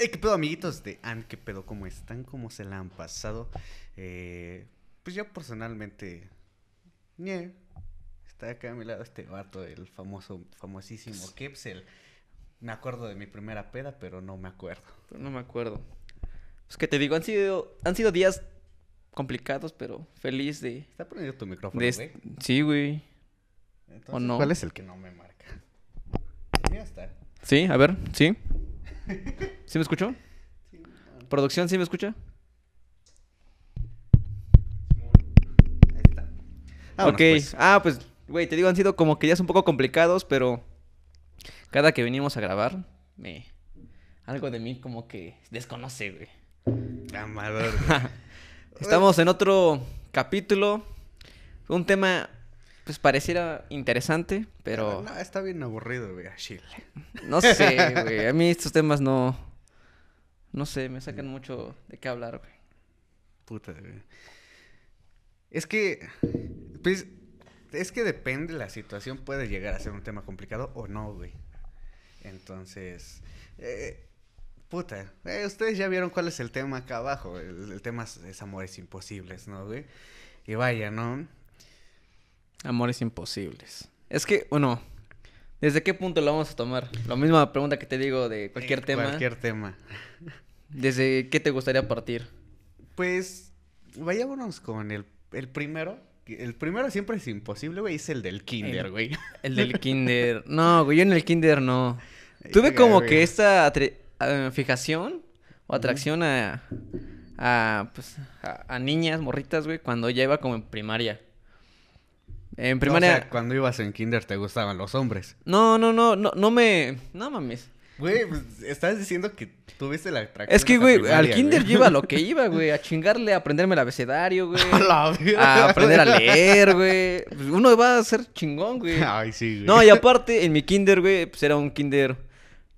Hey, ¿Qué pedo, amiguitos de An? ¿Qué pedo? ¿Cómo están? ¿Cómo se la han pasado? Eh, pues yo personalmente... está acá a mi lado este vato, el famoso, famosísimo Kepsel. Me acuerdo de mi primera peda, pero no me acuerdo. No me acuerdo. Pues que te digo, han sido, han sido días complicados, pero feliz de... Está prendido tu micrófono, de güey. Sí, güey. Entonces, no? ¿Cuál es el que no me marca? Ya está. Sí, a ver, sí. ¿Sí me escuchó? ¿Producción sí me escucha? Ahí está. Vámonos, ok. pues. Ah, pues, güey, te digo, han sido como que días un poco complicados, pero cada que venimos a grabar, me... Algo de mí como que desconoce, güey. Amador. Estamos en otro capítulo. Un tema, pues pareciera interesante, pero No, está bien aburrido, güey, a Chile. no sé, güey. A mí estos temas no. No sé, me sacan mucho de qué hablar, güey. Puta, güey. Es que, pues, es que depende la situación, puede llegar a ser un tema complicado o no, güey. Entonces, eh, puta, eh, ustedes ya vieron cuál es el tema acá abajo. El, el tema es, es amores imposibles, ¿no, güey? Y vaya, ¿no? Amores imposibles. Es que, bueno, ¿desde qué punto lo vamos a tomar? La misma pregunta que te digo de cualquier Eh, tema. Cualquier tema. ¿Desde qué te gustaría partir? Pues, vayámonos con el, el primero. El primero siempre es imposible, güey, es el del kinder, El- güey. El del kinder. No, güey, yo en el kinder no. Tuve como que esta ah, fijación o atracción a, a, pues, a, a niñas, morritas, güey, cuando ya iba como en primaria. En O primaria... sea, cuando ibas en kinder te gustaban los hombres. No, no, no, no, no me... No mames. Güey, pues estás diciendo que tuviste la atracción. Es que, güey, al kinder yo iba lo que iba, güey, a chingarle, a aprenderme el abecedario, güey. A. A aprender a leer, güey. Pues Uno va a ser chingón, güey. Ay, sí, güey. No, y aparte, en mi kinder, güey, pues era un kinder,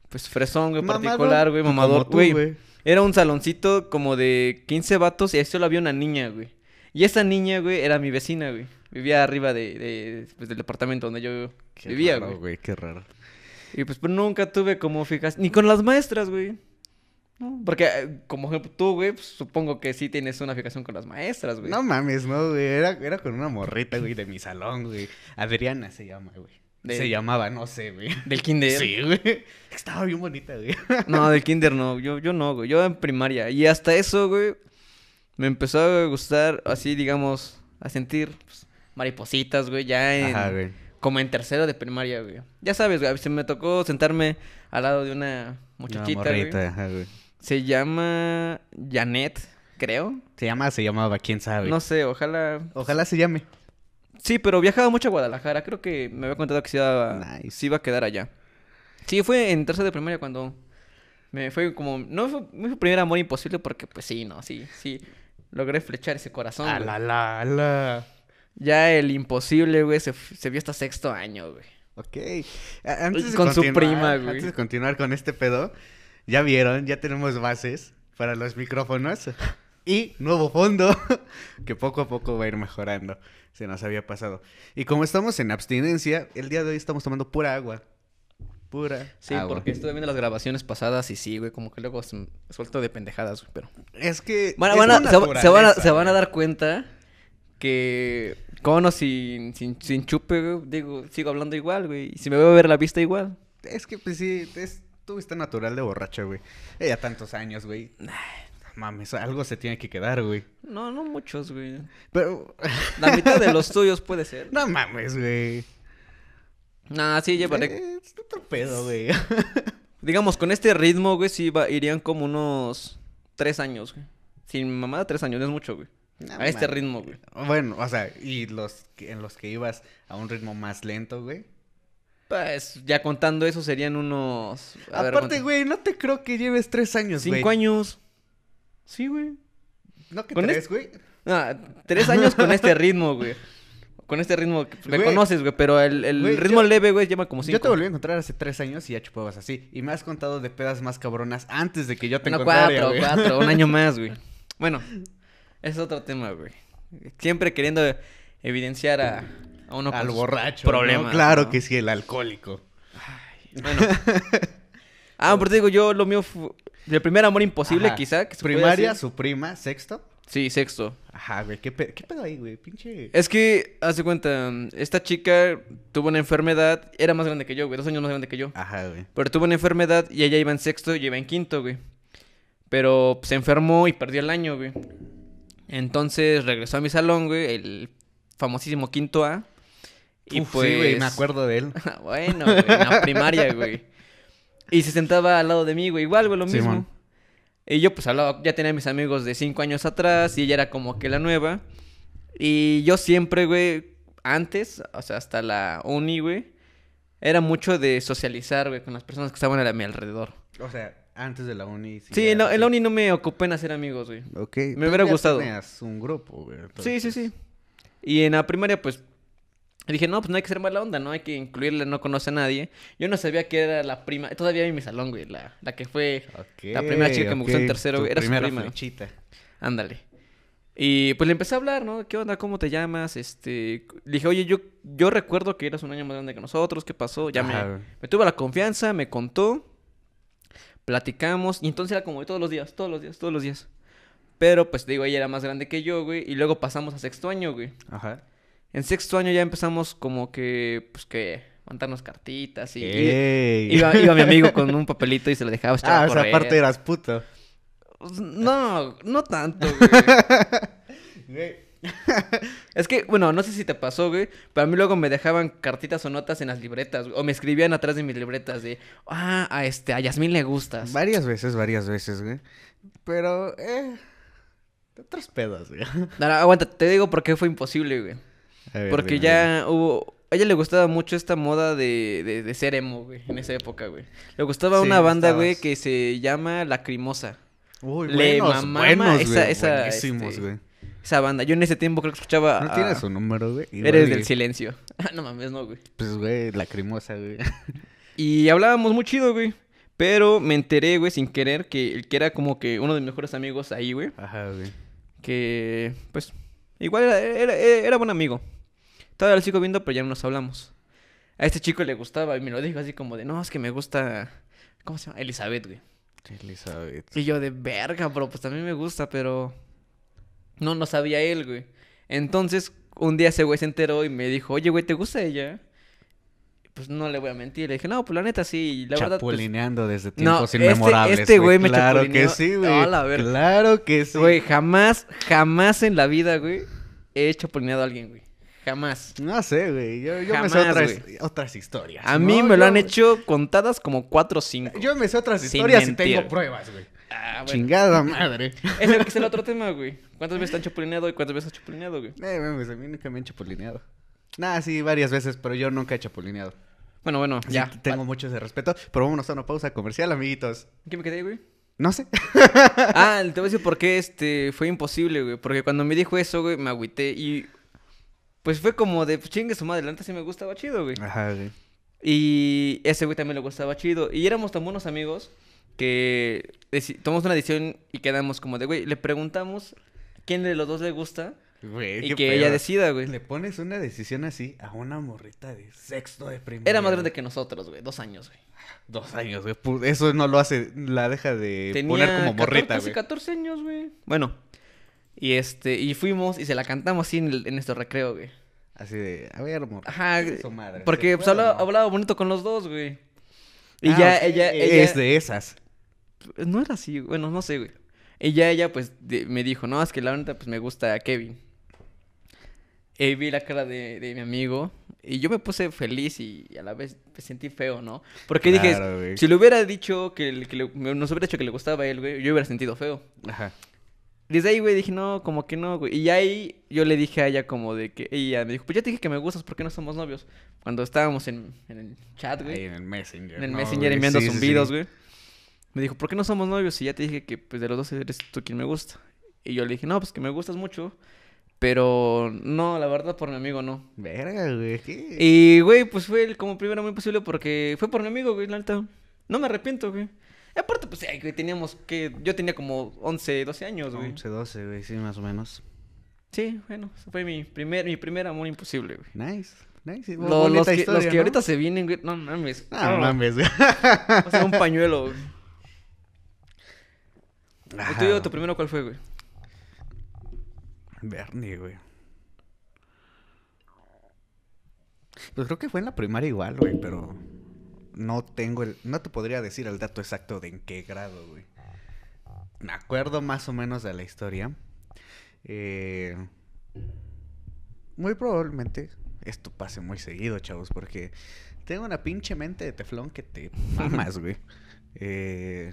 pues fresón, güey, particular, güey, mamador, güey. Era un saloncito como de 15 vatos y ahí solo había una niña, güey. Y esa niña, güey, era mi vecina, güey. Vivía arriba de, de- pues, del departamento donde yo Qué vivía, raro, güey. Qué raro. Y pues, pues nunca tuve como fijas, ni con las maestras, güey. No, porque eh, como ejemplo tú, güey, pues, supongo que sí tienes una fijación con las maestras, güey. No mames, no, güey. Era, era con una morrita, güey, de mi salón, güey. Adriana se llama, güey. De- Se llamaba, no sé, güey. Del kinder. Sí, güey. Estaba bien bonita, güey. No, del kinder no, yo, yo no, güey, yo en primaria. Y hasta eso, güey, me empezó a gustar, así, digamos, a sentir pues, maripositas, güey, ya en... Ajá, güey. Como en tercero de primaria, güey. Ya sabes, güey, se me tocó sentarme al lado de una muchachita, Una güey. morrita, ajá, güey. Se llama Janet, creo. Se llama, se llamaba, quién sabe. No sé, ojalá... Ojalá se llame. Sí, pero viajaba mucho a Guadalajara. Creo que me había contado que se iba, Nice. se iba a quedar allá. Sí, fue en tercero de primaria cuando me fue como... No fue mi primer amor imposible porque, pues sí, no, sí, sí. Logré flechar ese corazón, A güey. la, la, la. Ya el imposible, güey, se, se vio hasta sexto año, güey. Ok. Antes de Con su continuar- prima, güey. Antes de continuar con este pedo, ya vieron, ya tenemos bases para los micrófonos y nuevo fondo que poco a poco va a ir mejorando. Se nos había pasado. Y como estamos en abstinencia, el día de hoy estamos tomando pura agua. Pura Sí, agua. porque estuve viendo las grabaciones pasadas y sí, güey, como que luego suelto de pendejadas, güey, pero... Es que. Bueno, es van a- se, va- se van a, se van a dar cuenta que cono sin, sin, sin chupe, güey, digo, sigo hablando igual, güey. Y si me veo a ver la vista igual. Es que, pues sí, es tu vista natural de borracho, güey. Eh, Ya tantos años, güey. No Mames, algo se tiene que quedar, güey. No, no muchos, güey. Pero. La mitad de los tuyos puede ser. No mames, güey. Nah, sí, llevaré. Eh, Es otro pedo, güey. Digamos, con este ritmo, güey, sí va- irían como unos tres años, güey. Sin mamada, tres años, no es mucho, güey. No a este ritmo, güey. Bueno, o sea, y los que- en los que ibas a un ritmo más lento, güey. Pues, ya contando eso serían unos. a Aparte, güey, no te creo que lleves tres años, güey. Cinco años. Sí, güey. No que Con tres, güey. Ah, tres años con este ritmo, güey. Con este ritmo, me Güey. conoces, güey, pero el, el Güey, ritmo yo- leve, güey, lleva como cinco. Yo te volví a encontrar hace tres años y ya chupabas así. Y me has contado de pedas más cabronas antes de que yo te No, encontrara, cuatro, güey. cuatro, un año más, güey. Bueno, es otro tema, güey. Siempre queriendo evidenciar a, a uno con Al sus borracho. ¿no? Problemas. Claro ¿no? que sí, el alcohólico. Bueno. Ah, pero te digo, yo lo mío fue... El primer amor imposible, Ajá. quizá. Que se Primaria, su prima, sexto. Sí, sexto. Ajá, güey, ¿qué, pe- qué pedo ahí, güey? Pinche... Es que, haz de cuenta, esta chica tuvo una enfermedad, era más grande que yo, güey, dos años más grande que yo. Ajá, güey. Pero tuvo una enfermedad y ella iba en sexto y yo iba en quinto, güey. Pero se enfermó y perdió el año, güey. Entonces regresó a mi salón, güey, el famosísimo quinto A. Y Uf, pues... Sí, güey, me acuerdo de él. bueno, güey, en la primaria, güey. Y se sentaba al lado de mí, güey, igual, güey, lo mismo. Y yo pues hablaba, ya tenía mis amigos de cinco años atrás y ella era como que la nueva. Y yo siempre, güey, antes, o sea, hasta la uni, güey, era mucho de socializar, güey, con las personas que estaban a mi alrededor. O sea, antes de la uni. Sí, en la, en la uni no me ocupé en hacer amigos, güey. Ok. Me hubiera gustado. tenías un grupo, güey. Sí, sí, sí. Y en la primaria, pues, dije, no, pues no hay que ser mala onda, no hay que incluirle, no conoce a nadie. Yo no sabía que era la prima, todavía en mi salón, güey, la, la que fue, La primera chica que me gustó en tercero, tu güey, era su primera prima. flechita. ándale. Y pues le empecé a hablar, ¿no? ¿Qué onda? ¿Cómo te llamas? Este, le dije, oye, yo, yo recuerdo que eras un año más grande que nosotros, ¿qué pasó? Ya Ajá, me, me tuvo la confianza, me contó, platicamos, y entonces era como de todos los días, todos los días, todos los días. Pero pues digo, ella era más grande que yo, güey, y luego pasamos a sexto año, güey. Ajá. En sexto año ya empezamos como que, pues que, mandarnos cartitas y... y-. Iba, iba mi amigo con un papelito y se lo dejaba echar Ah, a o sea, aparte eras puto. No, no tanto, güey. Es que, bueno, no sé si te pasó, güey, pero a mí luego me dejaban cartitas o notas en las libretas, güey, o me escribían atrás de mis libretas de, ah, a este, a Yasmín le gustas. Varias veces, varias veces, güey. Pero, eh. Otros pedos, güey. No, no, aguanta, te digo por qué fue imposible, güey. Ver, Porque ya hubo, a ella le gustaba mucho esta moda de, de, de ser emo, güey, en esa época, güey. Le gustaba Sí, una banda, güey, que se llama Lacrimosa. Uy, le buenos, mamaba buenos, esa- güey. esa, Buenísimos, este, güey. Esa banda. Yo en ese tiempo creo que escuchaba. ¿No a- tienes su número, güey? Igual Eres y- del silencio. no mames, no, güey. Pues, güey, lacrimosa, güey. Y hablábamos muy chido, güey. Pero me enteré, güey, sin querer, que el que era como que uno de mis mejores amigos ahí, güey. Ajá, güey. Que, pues, igual era, era, era buen amigo. Todavía lo sigo viendo, pero ya no nos hablamos. A este chico le gustaba y me lo dijo así como de, no, es que me gusta... ¿Cómo se llama? Elizabeth, güey. Elizabeth. Y yo de verga, bro, pues también me gusta, pero... No, no sabía él, güey. Entonces, un día ese güey se enteró y me dijo, oye, güey, ¿te gusta ella? Pues no le voy a mentir. Le dije, no, pues la neta sí. La verdad, pues... Chapulineando desde No, tiempos este- inmemorables. este güey me Claro chapulineó. que sí, güey. A la verga. Claro que sí. Güey, jamás, jamás en la vida, güey, he hecho polineado a alguien, güey. Jamás. No sé, güey. Yo, yo me sé otras, otras historias. A mí ¿no? me lo han hecho contadas como cuatro o cinco. Yo me sé otras Sin historias y tengo pruebas, güey. Ah, bueno. Chingada madre. Ese es el otro tema, güey. ¿Cuántas veces te han chapulineado y cuántas veces has chapulineado, güey? Eh, mames, a mí nunca me han chapulineado. Nah, sí, varias veces, pero yo nunca he chapulineado. Bueno, bueno, Así ya. tengo mucho ese respeto. Pero vámonos a una pausa comercial, amiguitos. ¿Qué me quedé, güey? No sé. Ah, te voy a decir por qué este fue imposible, güey. Porque cuando me dijo eso, güey, me agüité y. Pues fue como de, pues, chingue su madre, neta sí me gustaba chido, güey. Ajá, güey. Y ese güey también le gustaba chido. Y éramos tan buenos amigos que tomamos una decisión y quedamos como de, güey, le preguntamos quién de los dos le gusta Güey, y que ella decida, güey. Le pones una decisión así a una morrita de sexto de primaria. Era más grande que nosotros, güey, dos años, güey. Dos años, güey. Eso no lo hace, la deja de Tenía poner como 14, morrita, güey. 14 años, güey. Bueno, y este, y fuimos y se la cantamos así en, el- en nuestro recreo, güey. Así de, a ver, amor. Ajá, madre, porque ¿se pues, hablaba, no? hablaba bonito con los dos, güey. Y Ah, ya ella, ella... Es de esas. No era así, bueno, no sé, güey. Y ya ella, pues, de- me dijo, no, es que la neta, pues, me gusta Kevin. Y vi la cara de, de mi amigo y yo me puse feliz y, a la vez me sentí feo, ¿no? Porque Claro, dije, güey. si le hubiera dicho que, que le- nos hubiera dicho que le gustaba a él, güey, yo hubiera sentido feo. Ajá. Desde ahí, güey, dije, no, como que no, güey. Y ahí yo le dije a ella como de que ella me dijo, pues ya te dije que me gustas, ¿por qué no somos novios? Cuando estábamos en, en el chat, güey. Ahí en el Messenger. En el ¿no, Messenger enviando Sí, sí, zumbidos, sí. güey. Me dijo, ¿por qué no somos novios? Y ya te dije que pues de los dos eres tú quien me gusta. Y yo le dije, no, pues que me gustas mucho. Pero no, la verdad por mi amigo no. Verga, güey. ¿qué? Y, güey, pues fue el como primero muy posible porque fue por mi amigo, güey, la neta. No me arrepiento, güey. Y aparte, pues, ay, güey, teníamos que... Yo tenía como 11, 12 años, güey. 11, 12, güey, sí, más o menos. Sí, bueno, fue mi primer, mi primer amor imposible, güey. Nice. Nice, Lo- los, que, historia, los que ¿no? ahorita se vienen, güey. No mames. Ah, mames, güey. O sea, un pañuelo, güey. ¿El Ajá. tuyo, tu primero cuál fue, güey? Bernie, güey. Pues creo que fue en la primaria igual, güey, pero no tengo el... No te podría decir el dato exacto de en qué grado, güey. Me acuerdo más o menos de la historia. Eh, muy probablemente esto pase muy seguido, chavos, porque tengo una pinche mente de teflón que te mamas, güey. Eh,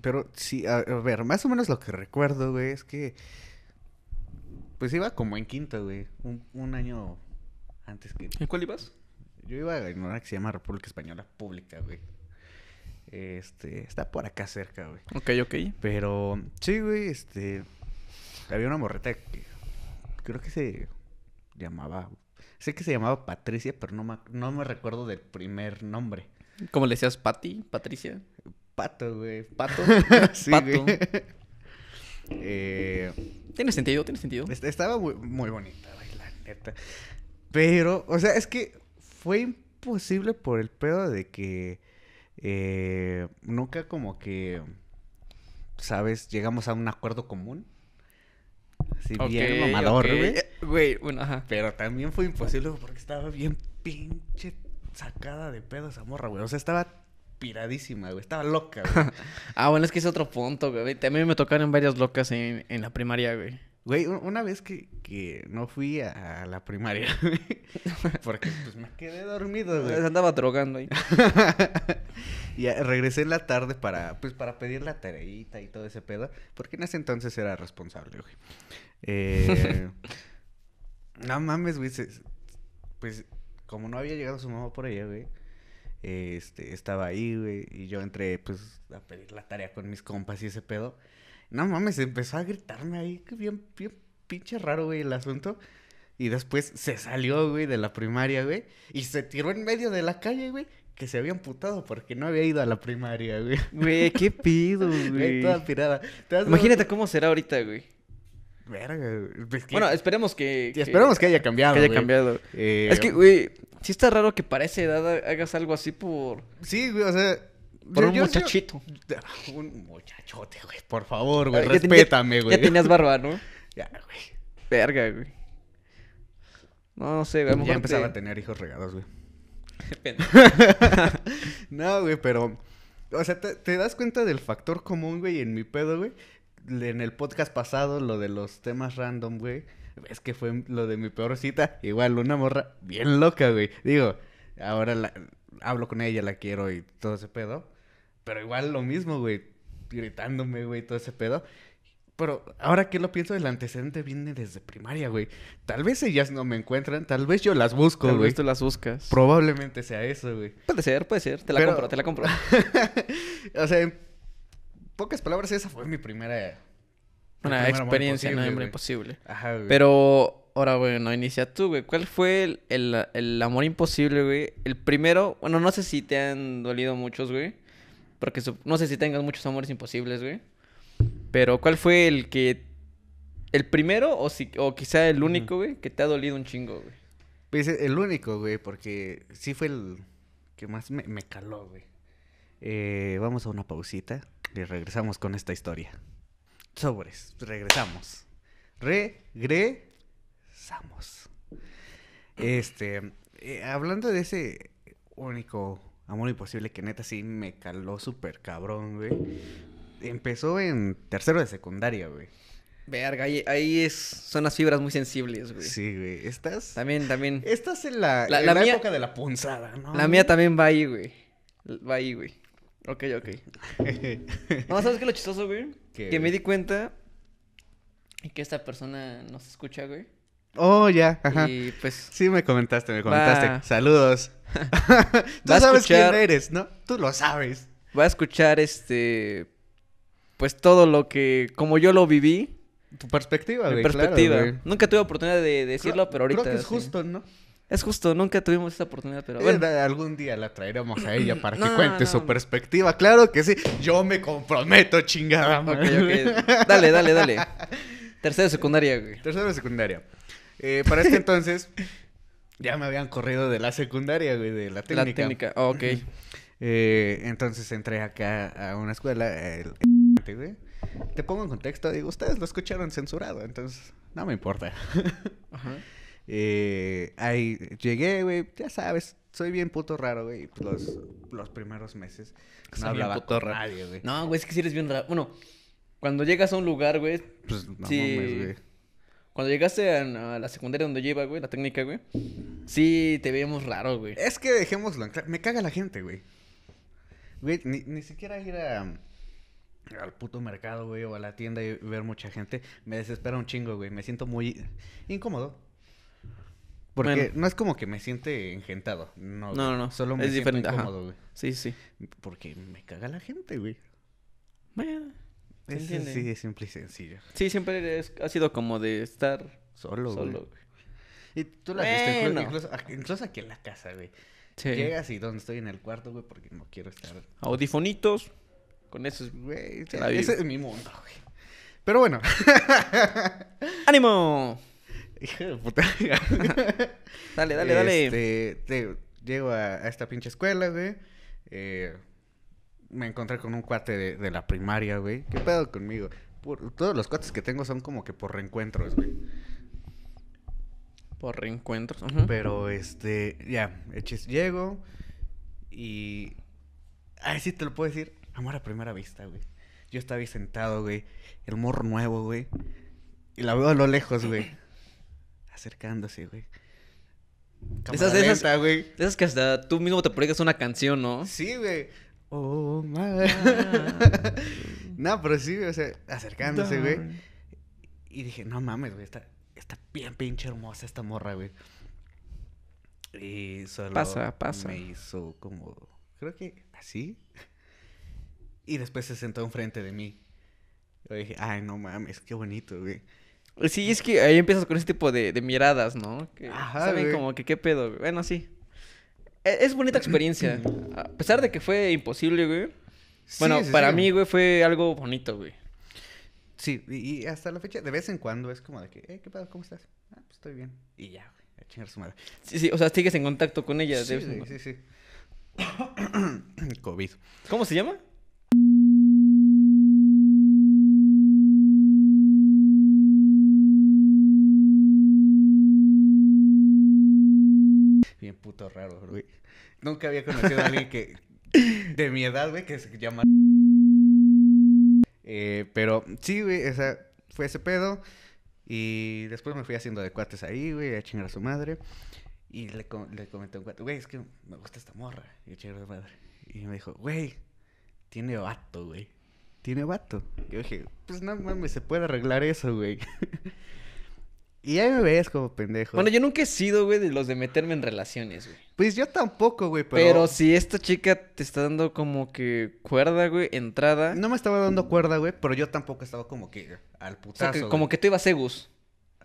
pero sí, a, a ver, más o menos lo que recuerdo, güey, es que pues iba como en quinto, güey. Un, un año antes que... ¿En cuál ibas? Yo iba en una que se llama República Española Pública, güey. Este, está por acá cerca, güey. Ok, ok. Pero, sí, güey, este... Había una morreta que creo que se llamaba... Sé que se llamaba Patricia, pero no me, no me recuerdo del primer nombre. ¿Cómo le decías, Patty? ¿Patricia? Pato, güey. ¿Pato? sí, Pato. güey. Eh, Tiene sentido, tiene sentido. Est- Estaba muy, muy bonita, güey, la neta. Pero, o sea, es que fue imposible por el pedo de que eh, nunca como que, ¿sabes? Llegamos a un acuerdo común. Así bien mamador, ok. güey. Eh, Güey, bueno, ajá. Pero también fue imposible porque estaba bien pinche sacada de pedo esa morra, güey. O sea, estaba piradísima, güey. Estaba loca, güey. Ah, bueno, es que es otro punto, güey. También me tocaron varias locas en, en la primaria, güey. Güey, una vez que, que no fui a, a la primaria, güey, porque pues me quedé dormido, Se güey. andaba drogando ahí. y regresé en la tarde para, pues, para pedir la tareita y todo ese pedo, porque en ese entonces era responsable, güey. Eh, no mames, güey, se- pues, como no había llegado su mamá por allá, güey, este, estaba ahí, güey, y yo entré, pues, a pedir la tarea con mis compas y ese pedo. No mames, empezó a gritarme ahí, que bien, bien pinche raro, güey, el asunto. Y después se salió, güey, de la primaria, güey. Y se tiró en medio de la calle, güey. Que se había amputado porque no había ido a la primaria, güey. Güey, qué pido, Güey, toda pirada. ¿Te has dado Imagínate cómo será ahorita, güey. Verga, que- Bueno, esperemos que... que esperemos que haya cambiado, que haya güey. cambiado. Eh, Es que, güey, sí está raro que para esa edad hagas algo así por... Sí, güey, o sea... Por yo- un yo- muchachito. yo- un muchachote, güey. Por favor, güey. Ah, respétame, ya- güey. Ya tenías barba, ¿no? Ya, güey. Verga, güey. No, no sé, güey. Ya empezaba te- a tener hijos regados, güey. No, güey, pero. O sea, te, te das cuenta del factor común, güey, en mi pedo, güey. En el podcast pasado, lo de los temas random, güey. Es que fue lo de mi peor cita. Igual, una morra bien loca, güey. Digo, ahora la- hablo con ella, la quiero y todo ese pedo. Pero igual lo mismo, güey. Gritándome, güey, todo ese pedo. Pero ahora que lo pienso, el antecedente viene desde primaria, güey. Tal vez ellas no me encuentran, tal vez yo las busco, Tal güey. vez tú las buscas. Probablemente sea eso, güey. Puede ser, puede ser. Te la Pero- compro, te la compro. o sea, pocas palabras, esa fue mi primera. Una primer amor experiencia, no, imposible. Ajá, güey. Pero, ahora, güey, no inicia tú, güey. ¿Cuál fue el, el- el amor imposible, güey? El primero, bueno, no sé si te han dolido muchos, güey. Porque no sé si tengas muchos amores imposibles, güey. Pero, ¿cuál fue el que... El primero o, si, o quizá el único, güey, que te ha dolido un chingo, güey? Pues el único, güey, porque sí fue el que más me, me caló, güey. Eh, vamos a una pausita y regresamos con esta historia. Sobres, regresamos. Regresamos. Este, eh, hablando de ese único amor imposible que neta sí me caló súper cabrón, güey. Empezó en tercero de secundaria, güey. Verga, ahí, ahí es, son las fibras muy sensibles, güey. Sí, güey. Estás. También, también. Estás en la, La- en la la mía- época de la punzada, ¿no? La mía también va ahí, güey. Va ahí, güey. Ok, ok. No, ¿sabes qué es lo chistoso, güey? ¿Qué, Que me di cuenta que esta persona nos escucha, güey. Oh, ya, ajá. Y pues, Sí, me comentaste, me comentaste. Va. Saludos. Tú sabes escuchar- quién eres, ¿no? Tú lo sabes. va a escuchar este. Pues todo lo que. Como yo lo viví. Tu perspectiva, Mi güey. claro, perspectiva. güey. Nunca tuve oportunidad de decirlo, Creo- pero ahorita. Creo que es sí. justo, ¿no? Es justo, nunca tuvimos esa oportunidad, pero Eh, bueno. da- algún día la traeremos a ella para que No, cuente no. su perspectiva. Claro que sí. Yo me comprometo, chingada. Dale, dale, dale. Tercera de secundaria, güey. Tercero de secundaria. Eh, para este entonces, ya me habían corrido de la secundaria, güey, de la técnica. La técnica, oh, ok. Eh, entonces entré acá a una escuela, el, güey. Te pongo en contexto, digo, ustedes lo escucharon censurado, entonces no me importa. Ajá. Eh, ahí llegué, güey, ya sabes, soy bien puto raro, güey. Los, los primeros meses no Soy hablaba puto con nadie, güey. No, güey, es que si eres bien raro. Bueno, cuando llegas a un lugar, güey. Pues no sí. mames, güey. Cuando llegaste a, a la secundaria donde yo iba, güey, la técnica, güey. Sí, te veíamos raro, güey. Es que dejémoslo en claro. Me caga la gente, güey. Güey, ni, ni siquiera ir a, al puto mercado, güey, o a la tienda y ver mucha gente. Me desespera un chingo, güey. Me siento muy incómodo. Porque Bueno. no es como que me siente engentado. No, No, no. Solo me Es siento diferente, incómodo, güey. Sí, sí. Porque me caga la gente, güey. Bueno, Es así de simple y sencillo. Sí, siempre es- ha sido como de estar Solo, güey. solo, güey. Y tú la viste, Bueno. incluso, incluso aquí en la casa, güey. Sí. Llegas y donde estoy en el cuarto, güey, porque no quiero estar Audifonitos. Con esos. Güey, ese es mi mundo, güey. Pero bueno. ¡Ánimo! Hijo de puta. Dale, dale, dale. Este, te- llego a, a esta pinche escuela, güey. Eh, me encontré con un cuate de, de la primaria, güey. ¿Qué pedo conmigo? Por- todos los cuates que tengo son como que por reencuentros, güey. Por reencuentros. Pero, este, ya, hechis, llego y... Ay, sí te lo puedo decir. Amor a primera vista, güey. Yo estaba ahí sentado, güey. El morro nuevo, güey. Y la veo a lo lejos, güey. Acercándose, güey. Esas- Cámara esas- lenta, güey. De esas que hasta tú mismo te proyectas una canción, ¿no? Sí, güey. Oh, my. no, pero sí, o sea, acercándose, güey. Y dije, no mames, güey, está, está bien pinche hermosa esta morra, güey. Y solo Pasa, pasa. me hizo como, creo que así. Y después se sentó enfrente de mí. Yo dije, ay, no mames, qué bonito, güey. Sí, es que ahí empiezas con ese tipo de, de miradas, ¿no? Que Ajá, saben güey. como que qué pedo, güey. Bueno, sí. E- Es bonita experiencia. A pesar de que fue imposible, güey. Bueno, Sí, sí, para sí. mí, güey, fue algo bonito, güey. Sí, y, hasta la fecha, de vez en cuando es como de que, eh, ¿qué pedo? ¿Cómo estás? Ah, pues estoy bien. Y ya, güey, a chingar su madre. Sí, sí, o sea, sigues en contacto con ella. de Sí, vez en güey, cuando. sí, sí. COVID. ¿Cómo se llama? Bien puto raro, güey. Nunca había conocido a alguien que... De mi edad, güey, que se llama... Eh, pero sí, güey, o fue ese pedo. Y después me fui haciendo de cuates ahí, güey, a chingar a su madre. Y le, co- le comenté un cuate, güey, es que me gusta esta morra. Y chingar a su madre. Y me dijo, güey, tiene vato, güey. Tiene vato. Y yo dije, pues no mames, se puede arreglar eso, güey. y ahí me ves como pendejo. Bueno, yo nunca he sido, güey, de los de meterme en relaciones, güey. Pues yo tampoco, güey, pero... Pero... si esta chica te está dando como que cuerda, güey, entrada. No me estaba dando cuerda, güey, pero yo tampoco estaba como que al o sea, putazo, que, como que tú ibas Segus.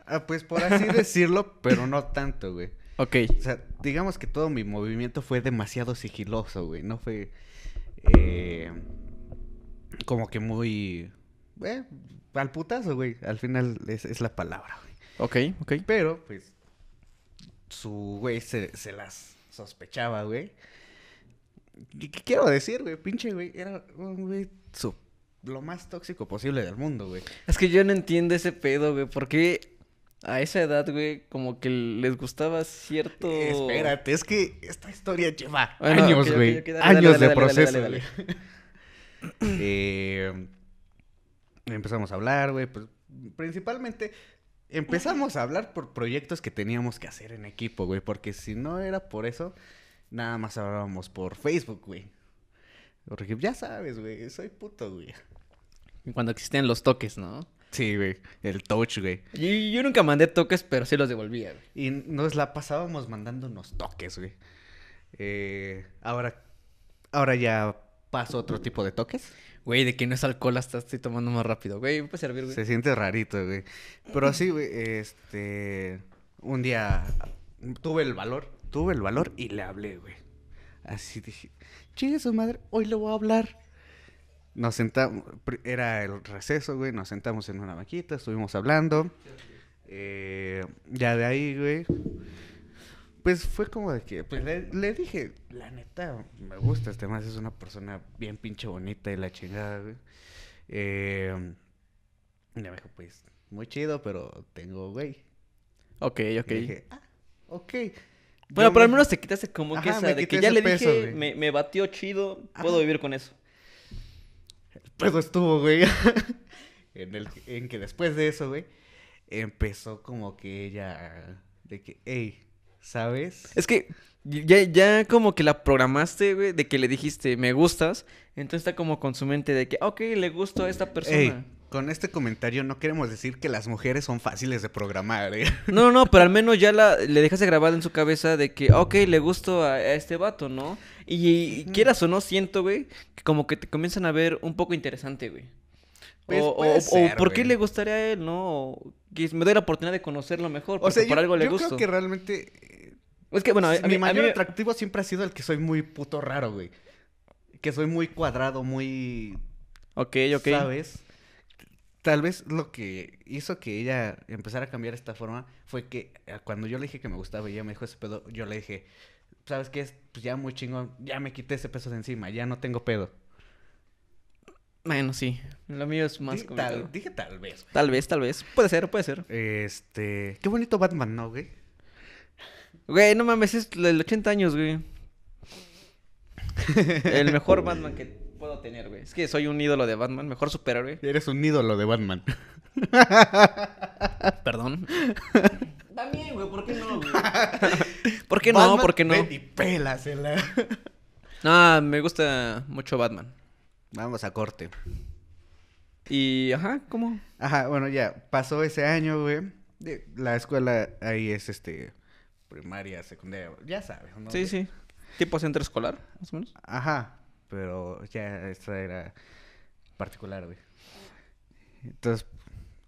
Ah, pues por así decirlo, pero no tanto, güey. Ok. O sea, digamos que todo mi movimiento fue demasiado sigiloso, güey. No fue... eh, como que muy... Eh, al putazo, güey. Al final es, es la palabra, güey. Ok, ok. Pero, pues, su güey se, se las sospechaba, güey. ¿Qué, qué quiero decir, güey? Pinche, güey. Era un güey su- lo más tóxico posible del mundo, güey. Es que yo no entiendo ese pedo, güey. ¿Por qué a esa edad, güey, como que les gustaba cierto... Espérate, es que esta historia lleva Bueno, años, güey. dale, años dale, de dale, dale, proceso, dale, güey. Eh, empezamos a hablar, güey. Pues, principalmente empezamos a hablar por proyectos que teníamos que hacer en equipo, güey. Porque si no era por eso, nada más hablábamos por Facebook, güey. Porque ya sabes, güey, soy puto, güey. Cuando existían los toques, ¿no? Sí, güey, el touch, güey. Yo, yo nunca mandé toques, pero sí los devolvía, güey. Y nos la pasábamos mandándonos toques, güey. Eh, ahora, ahora ya paso otro tipo de toques. Güey, de que no es alcohol hasta estoy tomando más rápido. Güey, ¿me puede servir, güey? Se siente rarito, güey. Pero sí, güey, este... Un día tuve el valor, tuve el valor y le hablé, güey. Así dije, chingue su madre, hoy le voy a hablar. Nos sentamos, era el receso, güey, nos sentamos en una maquita, estuvimos hablando. Eh, ya de ahí, güey, pues fue como de que, pues le, le dije, la neta, me gusta este más, es una persona bien pinche bonita y la chingada, güey. Eh, y me dijo, pues, muy chido, pero tengo güey. Ok, ok. Y dije, ah, ok. Bueno, Yo pero al me- menos te quitaste como que Ajá, esa de que ya le peso, dije, me, me batió chido, Ajá. puedo vivir con eso. Pero estuvo, güey. en, el, en que después de eso, güey, empezó como que ella, de que, hey, ¿sabes? Es que ya, ya como que la programaste, güey, de que le dijiste, me gustas. Entonces está como con su mente de que, ok, le gusto a esta persona. Ey, con este comentario no queremos decir que las mujeres son fáciles de programar, ¿eh? No, no, pero al menos ya la, le dejaste grabado en su cabeza de que, ok, le gusto a, a este vato, ¿no? Y, y quieras o no, siento, güey, que como que te comienzan a ver un poco interesante, güey. Pues, o, o- puede o ser, por qué le gustaría a él, ¿no? Que me doy la oportunidad de conocerlo mejor, O sea, por yo, algo le yo gusto. creo que realmente... Es que, bueno, a, a mi mí, a mayor mí- atractivo siempre ha sido el que soy muy puto raro, güey. Que soy muy cuadrado, muy... Ok, ok. ¿Sabes? Tal vez lo que hizo que ella empezara a cambiar esta forma fue que eh, cuando yo le dije que me gustaba y ella me dijo ese pedo, yo le dije, ¿sabes qué? Es pues ya muy chingón, ya me quité ese peso de encima, ya no tengo pedo. Bueno, sí. Lo mío es más complicado. tal, dije tal vez. Tal vez, tal vez. Puede ser, puede ser. Este, qué bonito Batman, ¿no, güey? Güey, no mames, es el 80 años, güey. El mejor Batman que puedo tener, güey. Es que soy un ídolo de Batman, mejor superhéroe. Eres un ídolo de Batman. Perdón. También, güey, ¿por qué no, güey? ¿Por qué no? Batman, ¿Por qué no? ven y pélasela. No, me gusta mucho Batman. Vamos a corte. Y, ajá, ¿cómo? Ajá, bueno, ya pasó ese año, güey. La escuela ahí es este primaria, secundaria, ya sabes, ¿no? Sí, güey? sí. Tipo centro escolar, más o menos. Ajá, pero ya esta era particular, güey. Entonces,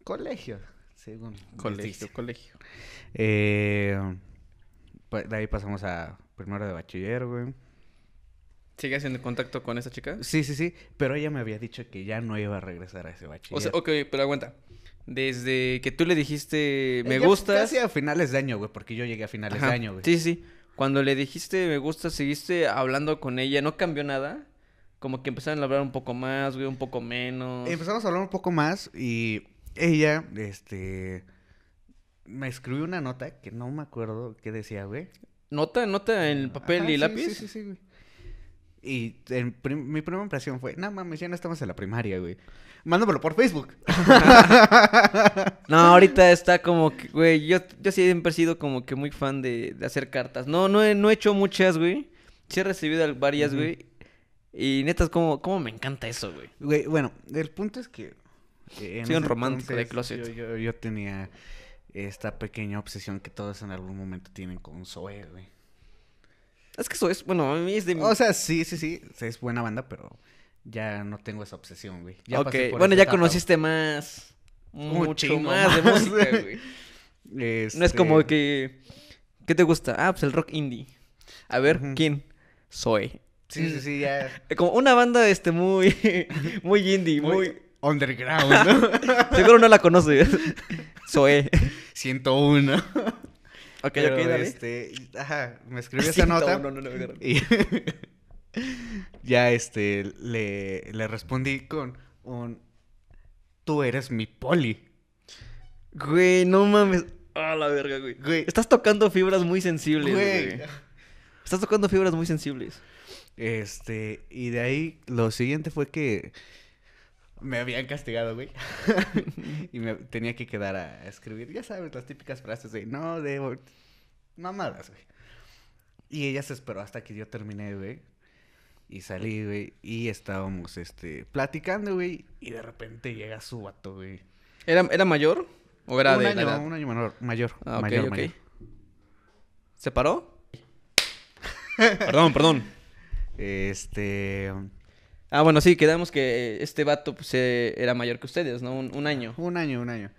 colegio, según Colegio, colegio. Eh, pa- de ahí pasamos a primero de bachiller, güey. ¿Sigues en contacto con esa chica? Sí, sí, sí, pero ella me había dicho que ya no iba a regresar a ese bachiller. O sea, ok, pero aguanta. Desde que tú le dijiste me Ella gustas. Casi a finales de año, güey, porque yo llegué a finales Ajá, de año, güey. Sí, sí. Cuando le dijiste me gusta, seguiste hablando con ella, no cambió nada. Como que empezaron a hablar un poco más, güey, un poco menos. Empezamos a hablar un poco más y ella, este, me escribió una nota que no me acuerdo qué decía, güey. ¿Nota, nota en papel Ajá, y sí, lápiz? Sí, sí, sí, güey. Y en prim- mi primera impresión fue, no mames, ya no estamos en la primaria, güey. Mándamelo por Facebook. No, ahorita está como que, güey, yo, yo siempre he sido como que muy fan de, de hacer cartas. No, no he, no he hecho muchas, güey. Sí he recibido varias, güey. Y neta, es como, como me encanta eso, güey. Güey, bueno, el punto es que... eh, Soy un romántico de closet. Yo, yo, yo tenía esta pequeña obsesión que todos en algún momento tienen con Zoe, güey. Es que eso es, bueno, a mí es de... O sea, sí, sí, sí, es buena banda, pero ya no tengo esa obsesión, güey. Ya ok, pasé por bueno, ya etapa, conociste más. Mucho chingo más de más. música, güey. No es como Este, que... ¿Qué te gusta? Ah, pues el rock indie. A ver. ¿quién? Zoe. Sí, sí, sí, ya... Como una banda, este, muy... muy indie, muy... Muy underground, ¿no? Seguro no la conoces. Zoe. 101. Ok, Pero, ok, dale. este, ajá, me escribió esa nota no, no, no, y ya, este, le, le respondí con un, tú eres mi poli. Güey, no mames. Ah, la verga, güey. Güey. Estás tocando fibras muy sensibles, Güey. güey. Estás tocando fibras muy sensibles. Este, y de ahí lo siguiente fue que me habían castigado, güey. y me tenía que quedar a escribir, ya sabes, las típicas frases de no debo. Mamadas, güey. Y ella se esperó hasta que yo terminé, güey. Y salí, güey. Y estábamos, este, platicando, güey. Y de repente llega su vato, güey. ¿Era, ¿Era mayor? ¿O era un de año, la edad? un año menor, mayor. Ah, mayor, ok. mayor. ¿Se paró? perdón, perdón. Este. Ah, bueno, sí, quedamos que este vato pues, eh, era mayor que ustedes, ¿no? Un, un año. Un año, un año.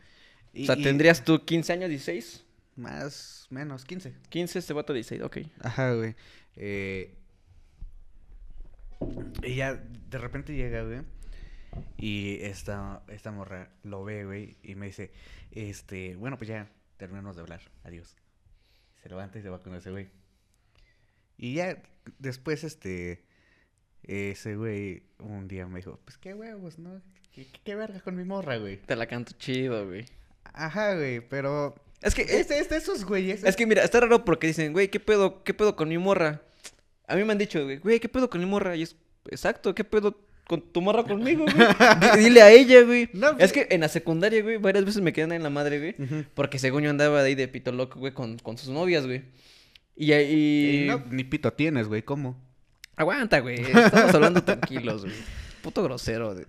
Y- o sea, y ¿tendrías tú 15 años, 16? Más, menos, 15. 15, este vato 16, ok. Ajá, güey. Eh, y ya de repente llega, güey. Y esta, esta morra lo ve, güey. Y me dice, este, bueno, pues ya terminamos de hablar. Adiós. Se levanta y se va con ese güey. Y ya después, este, ese güey un día me dijo, pues qué huevos, ¿no? ¿Qué, qué, qué verga con mi morra, güey? Te la canto chido, güey. Ajá, güey, pero... Es que, Es de, es de esos güeyes. es que mira, está raro porque dicen, güey, ¿qué pedo, qué pedo con mi morra? A mí me han dicho, güey, ¿qué pedo con mi morra? Y es, exacto, ¿qué pedo con tu morra conmigo, güey? Di- Dile a ella, güey. No, es pues- que en la secundaria, güey, varias veces me quedan en la madre, güey. Porque según yo andaba de ahí de pito loco, güey, con, con sus novias, güey. Y ahí... Y no, ni pito tienes, güey, ¿cómo? Aguanta, güey. Estamos hablando tranquilos, güey. Puto grosero de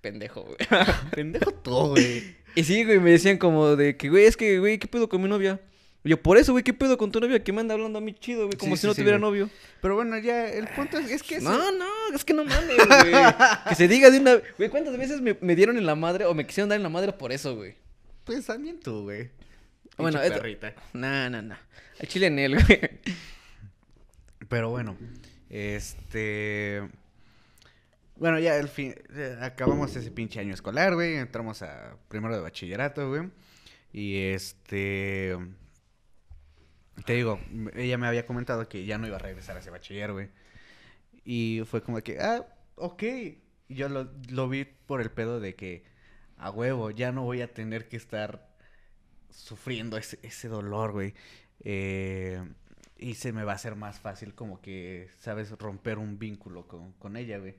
pendejo, güey. Pendejo tú, güey. y sí, güey, me decían como de que, güey, es que, güey, ¿qué pedo con mi novia? Y yo, por eso, güey, ¿qué pedo con tu novia que me anda hablando a mí chido, güey? Como Sí, si no sí, tuviera novio. Pero bueno, ya, el punto es, es que... ese- No, no, es que no mames, güey. que se diga de una... Güey, ¿cuántas veces me, me dieron en la madre o me quisieron dar en la madre por eso, güey? Pues también tú, güey. Bueno, Pinche esto- perrita. No, no, no. Al chile en él, güey. Pero bueno, este... Bueno, ya al fin, acabamos ese pinche año escolar, güey. Entramos a primero de bachillerato, güey. Y este... Te digo, ella me había comentado que ya no iba a regresar a ese bachiller, güey. Y fue como que, ah, ok. Yo lo, lo vi por el pedo de que, a huevo, ya no voy a tener que estar sufriendo ese, ese dolor, güey. Eh, y se me va a hacer más fácil como que, ¿sabes? Romper un vínculo con, con ella, güey.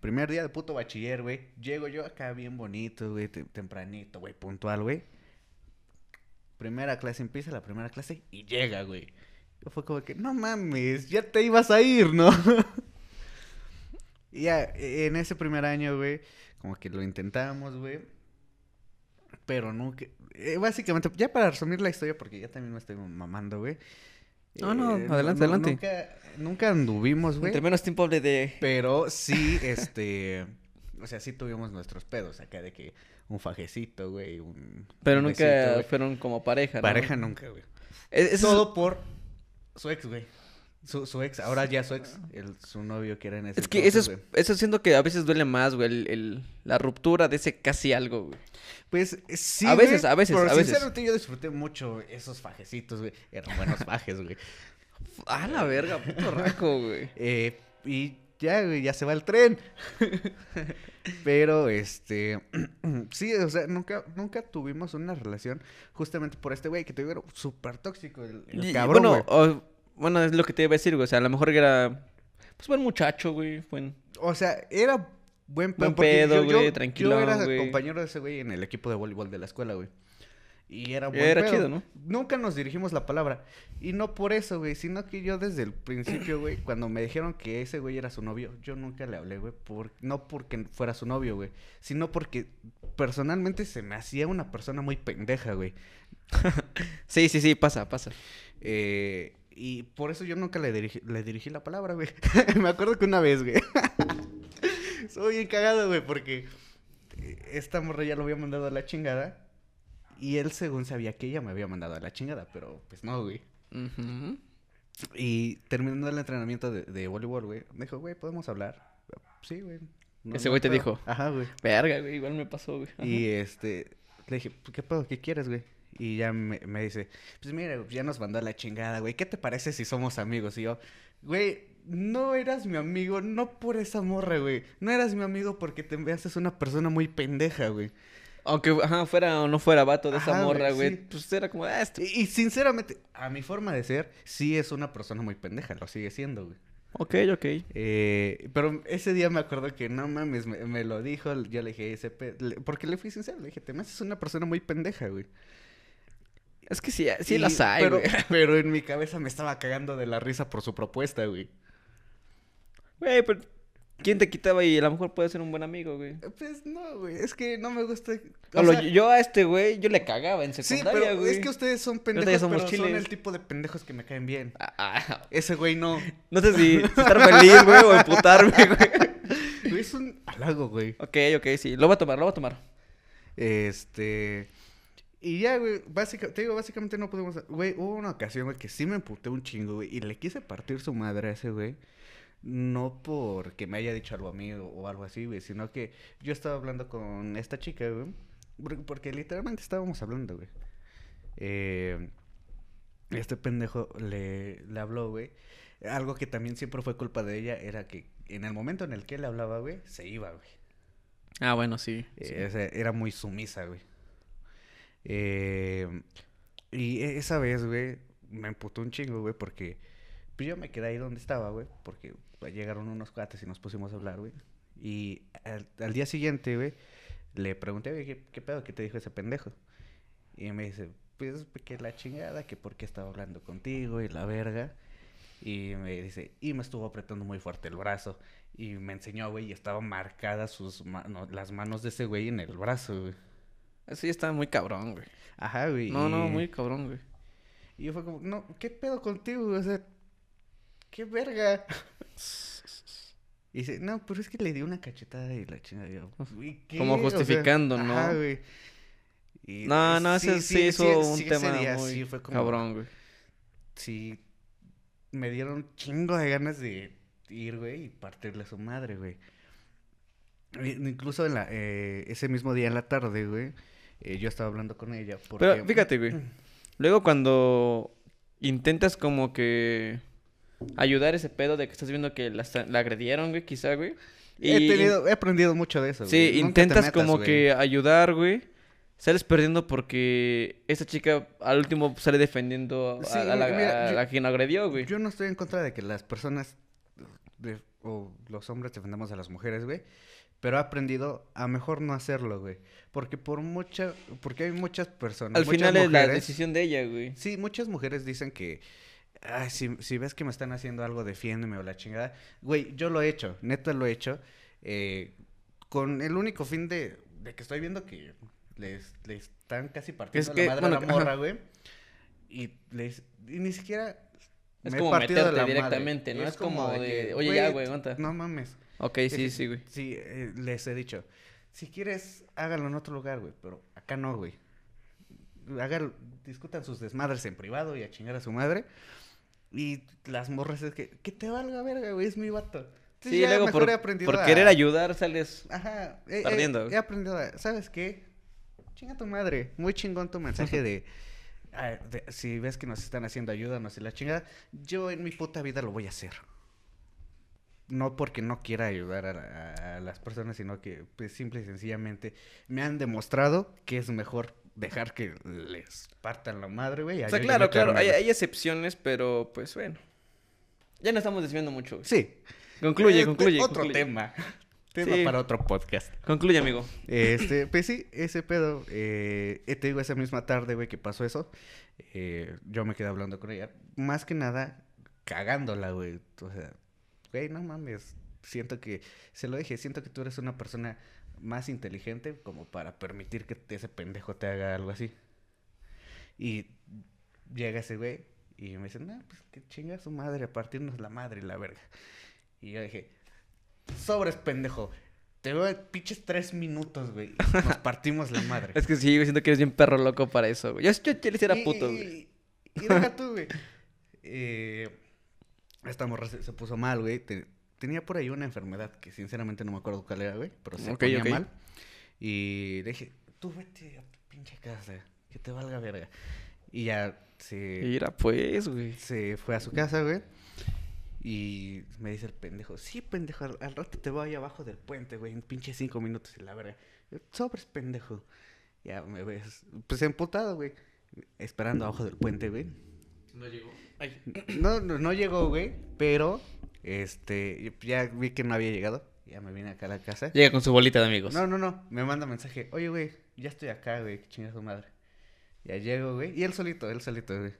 Primer día de puto bachiller, güey. Llego yo acá bien bonito, güey, te- tempranito, güey, puntual, güey. Primera clase empieza la primera clase y llega, güey. Yo fue como que, no mames, ya te ibas a ir, ¿no? y ya, e- en ese primer año, güey, como que lo intentamos, güey. Pero nunca. eh, básicamente, ya para resumir la historia, porque ya también me estoy mamando, güey. No, no, Eh, adelante, adelante. Nunca, nunca anduvimos, güey. Entre menos tiempo hable de... Pero sí, este. O sea, sí tuvimos nuestros pedos acá de que un fajecito, güey. Un, Pero un nunca besito, fueron como pareja, ¿no? Pareja nunca, güey. Es, es- Todo por su ex, güey. Su, su ex, ahora ya su ex, el, su novio que era en ese Es que eso es, güey. eso siento que a veces duele más, güey, el, el- la ruptura de ese casi algo, güey. Pues sí. A güey, veces, a veces, pero a veces. sinceramente yo disfruté mucho esos fajecitos, güey. Eran buenos fajes, güey. Ah, la verga, puto raco, güey. Eh, y ya, güey, ya se va el tren. Pero, este, sí, o sea, nunca, nunca tuvimos una relación justamente por este güey que te digo, súper tóxico, el, el Y- y cabrón, bueno, güey. o- bueno, es lo que te iba a decir, güey. O sea, a lo mejor era, pues, buen muchacho, güey. Buen... O sea, era buen pedo. Buen pedo, yo- yo- güey, Yo tranquilón, era güey. compañero de ese güey en el equipo de voleibol de la escuela, güey. Y era buen Era pedo. chido, ¿no? Nunca nos dirigimos la palabra. Y no por eso, güey, sino que yo desde el principio, güey, cuando me dijeron que ese güey era su novio, yo nunca le hablé, güey, por... no porque fuera su novio, güey, sino porque personalmente se me hacía una persona muy pendeja, güey. Sí, sí, sí, pasa, pasa. Eh, y por eso yo nunca le dirigí, le dirigí la palabra, güey. me acuerdo que una vez, güey. Soy bien cagado, güey, porque eh, esta morra ya lo había mandado a la chingada. Y él, según sabía que ella me había mandado a la chingada, pero pues no, güey. Y terminando el entrenamiento de, de voleibol, güey, me dijo, güey, ¿podemos hablar? Sí, güey. no- Ese no güey te hay pedo". dijo. Ajá, güey. Verga, güey, igual me pasó, güey. Ajá. Y este, le dije, "Pues, ¿qué pedo? ¿Qué quieres, güey? Y ya me, me dice, pues mira, ya nos mandó a la chingada, güey. ¿Qué te parece si somos amigos? Y yo, güey, no eras mi amigo, no por esa morra, güey. No eras mi amigo porque te me haces una persona muy pendeja, güey. Aunque, ajá, fuera o no fuera vato de esa Ajá, morra, güey. sí. Pues era como, ah, esto. Y, y sinceramente, a mi forma de ser, sí es una persona muy pendeja, lo sigue siendo, güey. Ok, ok. Eh, pero ese día me acuerdo que no mames, me, me lo dijo, yo le dije, ese pe- porque le fui sincero, le dije, te me haces una persona muy pendeja, güey. Es que sí, sí Y- las hay, pero, güey. pero en mi cabeza me estaba cagando de la risa por su propuesta, güey. Güey, pero ¿quién te quitaba y a lo mejor puede ser un buen amigo, güey? Pues no, güey, es que no me gusta. o lo- yo a este güey, yo le cagaba en sí, secundaria, pero güey. es que ustedes son pendejos, somos pero son chiles. el tipo de pendejos que me caen bien. Ah, ah, Ese güey no. no sé si, estar feliz, güey, o emputarme, güey. Güey, es un halago, güey. Ok, ok, sí. Lo voy a tomar, lo voy a tomar. Este. Y ya, güey, básica, te digo, básicamente no pudimos. Güey, hubo una ocasión, güey, que sí me emputé un chingo, güey, y le quise partir su madre a ese, güey. No porque me haya dicho algo a mí o, o algo así, güey, sino que yo estaba hablando con esta chica, güey. por- Porque literalmente estábamos hablando, güey. Eh, este pendejo le, le habló, güey. Algo que también siempre fue culpa de ella era que en el momento en el que le hablaba, güey, se iba, güey. Ah, bueno, sí. sí. Eh, o sea, era muy sumisa, güey. Eh, y e- esa vez, güey, me emputó un chingo, güey, porque pues yo me quedé ahí donde estaba, güey, porque llegaron unos cuates y nos pusimos a hablar, güey. Y al, día siguiente, güey, le pregunté, güey, ¿qué, pedo? ¿Qué te dijo ese pendejo? Y me dice, pues que la chingada, que por qué estaba hablando contigo y la verga. Y me dice, y me estuvo apretando muy fuerte el brazo. Y me enseñó, güey, y estaban marcadas sus las manos de ese güey en el brazo, güey. Sí, está muy cabrón, güey. Ajá, güey. No, no, muy cabrón, güey. Y yo fue como, no, ¿qué pedo contigo? güey? O sea, ¿qué verga? Y dice, no, pero es que le di una cachetada y la chingada. Yo, "¿Y qué?". Como O sea, justificando, ¿no? Ajá, güey. Y, No, no, ese sí, hizo un ese tema día muy sí fue como- cabrón, güey. Sí, me dieron chingo de ganas de ir, güey, y partirle a su madre, güey. Incluso en la, eh, ese mismo día en la tarde, güey, eh, yo estaba hablando con ella. Porque... Pero fíjate, güey. Luego cuando intentas como que ayudar ese pedo de que estás viendo que la, agredieron, güey, quizá, güey. He, tenido, he aprendido mucho de eso, Sí, güey. Intentas metas, como güey. que ayudar, güey. Sales perdiendo porque esta chica al último sale defendiendo a, Sí, a la, mira, a yo- la quien agredió, güey. Yo no estoy en contra de que las personas de- o los hombres defendamos a las mujeres, güey. Pero he aprendido a mejor no hacerlo, güey. Porque por mucha, porque hay muchas personas. Al muchas final es la decisión de ella, güey. Sí, muchas mujeres dicen que, ay, si, si ves que me están haciendo algo, defiéndeme o la chingada. Güey, yo lo he hecho, neta lo he hecho, eh, con el único fin de, de que estoy viendo que les, les están casi partiendo que, la madre bueno, a la ajá. morra, güey. Y, les, y ni siquiera... Es me como meterte la madre. directamente, ¿no? Es como de, "Oye, ya, güey, aguanta". No mames. Ok, sí, sí, güey. Sí, eh, les he dicho, si quieres, háganlo en otro lugar, güey, pero acá no, güey. Háganlo, discutan sus desmadres en privado y a chingar a su madre. Y las morras es que, que te valga verga, güey, es mi vato. Entonces Sí, ya luego mejor por, he aprendido por a- querer ayudar sales... Ajá, he, perdiendo, güey. aprendido a, ¿sabes qué? Chinga tu madre, muy chingón tu mensaje de, ah, de, si ves que nos están haciendo ayuda, no sé la chingada, yo en mi puta vida lo voy a hacer. No porque no quiera ayudar a, la- a las personas, sino que pues simple y sencillamente me han demostrado que es mejor dejar que les partan la madre, güey. a O sea, claro, claro, hay, excepciones, pero pues bueno. Ya no estamos desviando mucho. güey. Sí. Concluye, Este, concluye. Otro concluye. tema. Tema Sí. para otro podcast. Concluye, amigo. Este, pues sí, ese pedo. Eh, eh, te digo, esa misma tarde, güey, que pasó eso. eh, yo me quedé hablando con ella. Más que nada, cagándola, güey. O sea, güey, no mames. Siento que, se lo dije, siento que tú eres una persona más inteligente como para permitir que ese pendejo te haga algo así. Y llega ese güey y me dice, no, pues que chinga su madre, a partirnos la madre y la verga. Y yo dije, sobres, pendejo. Te veo pinches tres minutos, güey. Nos partimos la madre. Es que sí, yo siento que eres bien perro loco para eso, güey. Yo, yo, yo le hiciera Y- puto, y- güey. Y, deja tú, güey. Eh, esta morra se, se puso mal, güey. Te- tenía por ahí una enfermedad que sinceramente no me acuerdo cuál era, güey. Pero se Ok, ponía mal. Y le dije, tú vete a tu pinche casa. Que te valga verga. Y ya se... Mira, pues, güey. se fue a su casa, güey. Y me dice el pendejo, sí, pendejo, al, al rato te voy abajo del puente, güey, en pinche cinco minutos y la verga. Yo, Sobres, pendejo. Ya me ves, pues emputado, güey. Esperando abajo del puente, güey. No llegó. Ay. No, no, no llegó, güey, pero, este, ya vi que no había llegado. Ya me vine acá a la casa. Llega con su bolita de amigos. No, no, no, me manda mensaje, oye, güey, ya estoy acá, güey, que chinga su madre. Ya llego, güey, y él solito, él solito, güey.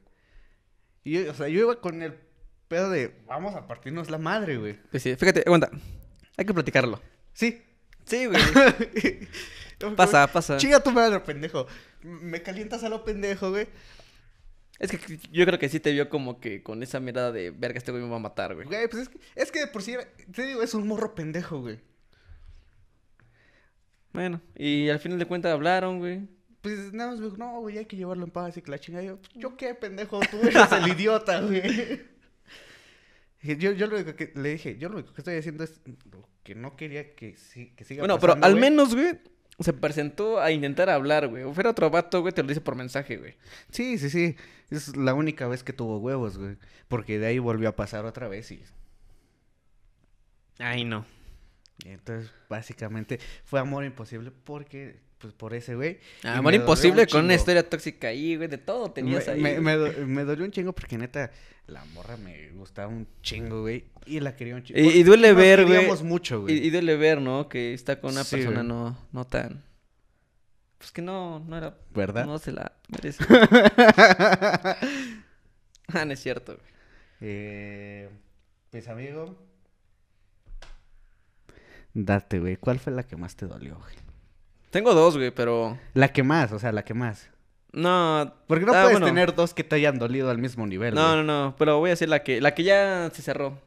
Y yo, o sea, yo iba con el pedo de, vamos a partirnos la madre, güey. Pues sí, fíjate, aguanta. Hay que platicarlo. Sí. Sí, güey. Pasa, pasa. Chinga tu madre, pendejo. Me calientas a lo pendejo, güey. Es que yo creo que sí te vio como que con esa mirada de verga, este güey me va a matar, güey. Güey, pues es que, es que de por sí, te digo, es un morro pendejo, güey. Bueno, y al final de cuentas hablaron, güey. Pues nada más me dijo, no, güey, hay que llevarlo en paz y que la chingada. Yo, ¿yo qué, pendejo? Tú eres el idiota, güey. Yo, yo lo único que le dije, yo lo único que estoy haciendo es que no quería que, sí, que siga Bueno, pero al güey. menos, güey, se presentó a intentar hablar, güey. O fuera otro vato, güey, te lo dice por mensaje, güey. Sí, sí, sí. Es la única vez que tuvo huevos, güey. Porque de ahí volvió a pasar otra vez y... Ay, no. y entonces, básicamente, fue amor imposible porque, pues, por ese güey. y Amor imposible un con una historia tóxica ahí, güey. De todo tenías me, ahí. me, me do- me dolió un chingo porque, neta, la morra me gustaba un chingo, güey. Y la quería un chingo. Y- y duele Nos ver, güey, queríamos mucho, güey. Y, y duele ver, ¿no? Que está con una Sí, persona güey. no, no tan. Pues que no, no era. ¿Verdad? No se la merece. ah, no es cierto, güey. Eh, pues, amigo. Date, güey. ¿Cuál fue la que más te dolió, güey? Tengo dos, güey, pero. La que más, o sea, la que más. No. Porque no ah, puedes bueno. tener dos que te hayan dolido al mismo nivel, No, güey. no, no. Pero voy a decir la que. La que ya se cerró.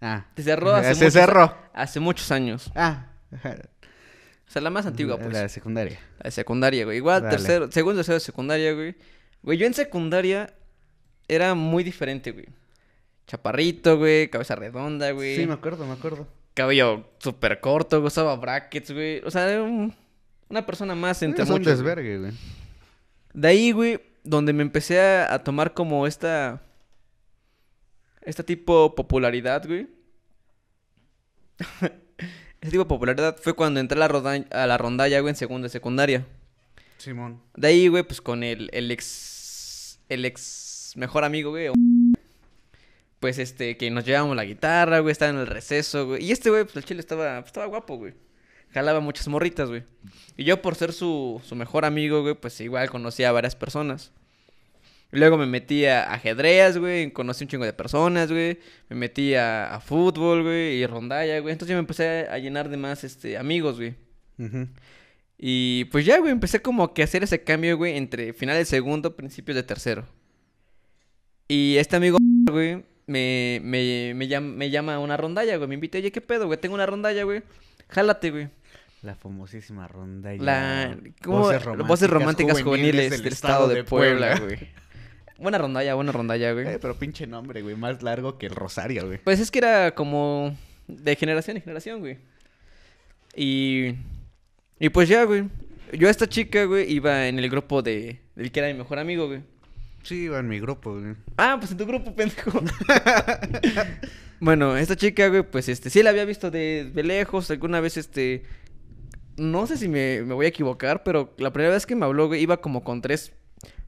Ah. Se cerró hace Se muchos- cerró. Hace muchos años. Ah. O sea, la más antigua, pues. La de secundaria. La de secundaria, güey. Igual, Dale. tercero, segundo, tercero de secundaria, güey. Güey, yo en secundaria era muy diferente, güey. Chaparrito, güey, cabeza redonda, güey. Sí, me acuerdo, me acuerdo. Cabello súper corto, güey, usaba brackets, güey. O sea, era un- una persona más entre Es muchos. güey. desvergue, güey. De ahí, güey, donde me empecé a, a tomar como esta... Esta tipo popularidad, güey. este tipo de popularidad fue cuando entré a la, roda- a la rondalla, güey, en segunda y secundaria. Simón. De ahí, güey, pues con el, el ex. El ex mejor amigo, güey. Pues este, que nos llevábamos la guitarra, güey, estaba en el receso, güey. Y este, güey, pues el chile estaba, pues, estaba guapo, güey. Jalaba muchas morritas, güey. Y yo, por ser su, su mejor amigo, güey, pues igual conocía a varias personas. Y luego me metí a ajedrez, güey, conocí un chingo de personas, güey. Me metí a, a fútbol, güey, y rondalla, güey. Entonces yo me empecé a llenar de más, este, amigos, güey. Y pues ya, güey, empecé como que a hacer ese cambio, güey, entre final de segundo, principios de tercero. Y este amigo, güey, me, me, me, llama, me llama a una rondalla, güey. Me invita, oye, ¿qué pedo, güey? Tengo una rondalla, güey. Jálate, güey. La famosísima ronda. y La... ¿cómo? Voces románticas, juveniles, del, estado de Puebla, güey. Buena rondalla, buena rondalla, güey. Eh, pero pinche nombre, güey. Más largo que el Rosario, güey. Pues es que era como de generación en generación, güey. Y... Y pues ya, güey. Yo a esta chica, güey, iba en el grupo de... Del que era mi mejor amigo, güey. Sí, iba en mi grupo, güey. Ah, pues en tu grupo, pendejo. bueno, esta chica, güey, pues este, sí la había visto de, de lejos. Alguna vez, este. No sé si me, me voy a equivocar, pero la primera vez que me habló, güey, iba como con tres,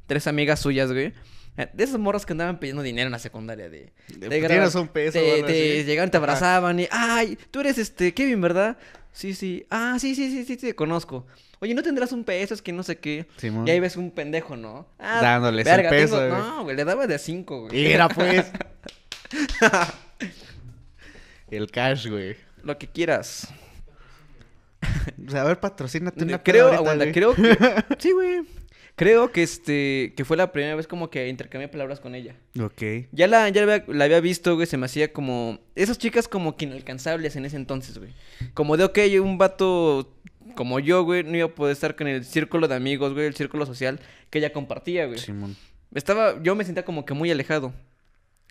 tres amigas suyas, güey. Eh, De esas morras que andaban pidiendo dinero en la secundaria. De, De, de "Tienes gra- un peso", Te, te llegaban, te abrazaban y. ¡Ay! Tú eres este, Kevin, ¿verdad? Sí, sí. Ah, sí, sí, sí, sí, te conozco. Oye, ¿no tendrás un peso? Es que no sé qué. Y ahí ves un pendejo, ¿no? Ah, Dándoles el verga, peso, güey. No, güey, le daba de cinco, güey. Era, pues. el cash, güey. Lo que quieras. O sea, a ver, patrocínate una creo, ahorita, aguanta, güey. creo que... Sí, güey. Creo que este... Que fue la primera vez como que intercambié palabras con ella. Ok. Ya la, ya la había, la había visto, güey, se me hacía como... Esas chicas como que inalcanzables en ese entonces, güey. Como de, ok, un vato como yo, güey, no iba a poder estar con el círculo de amigos, güey, el círculo social que ella compartía, güey. Simón. Estaba, yo me sentía como que muy alejado.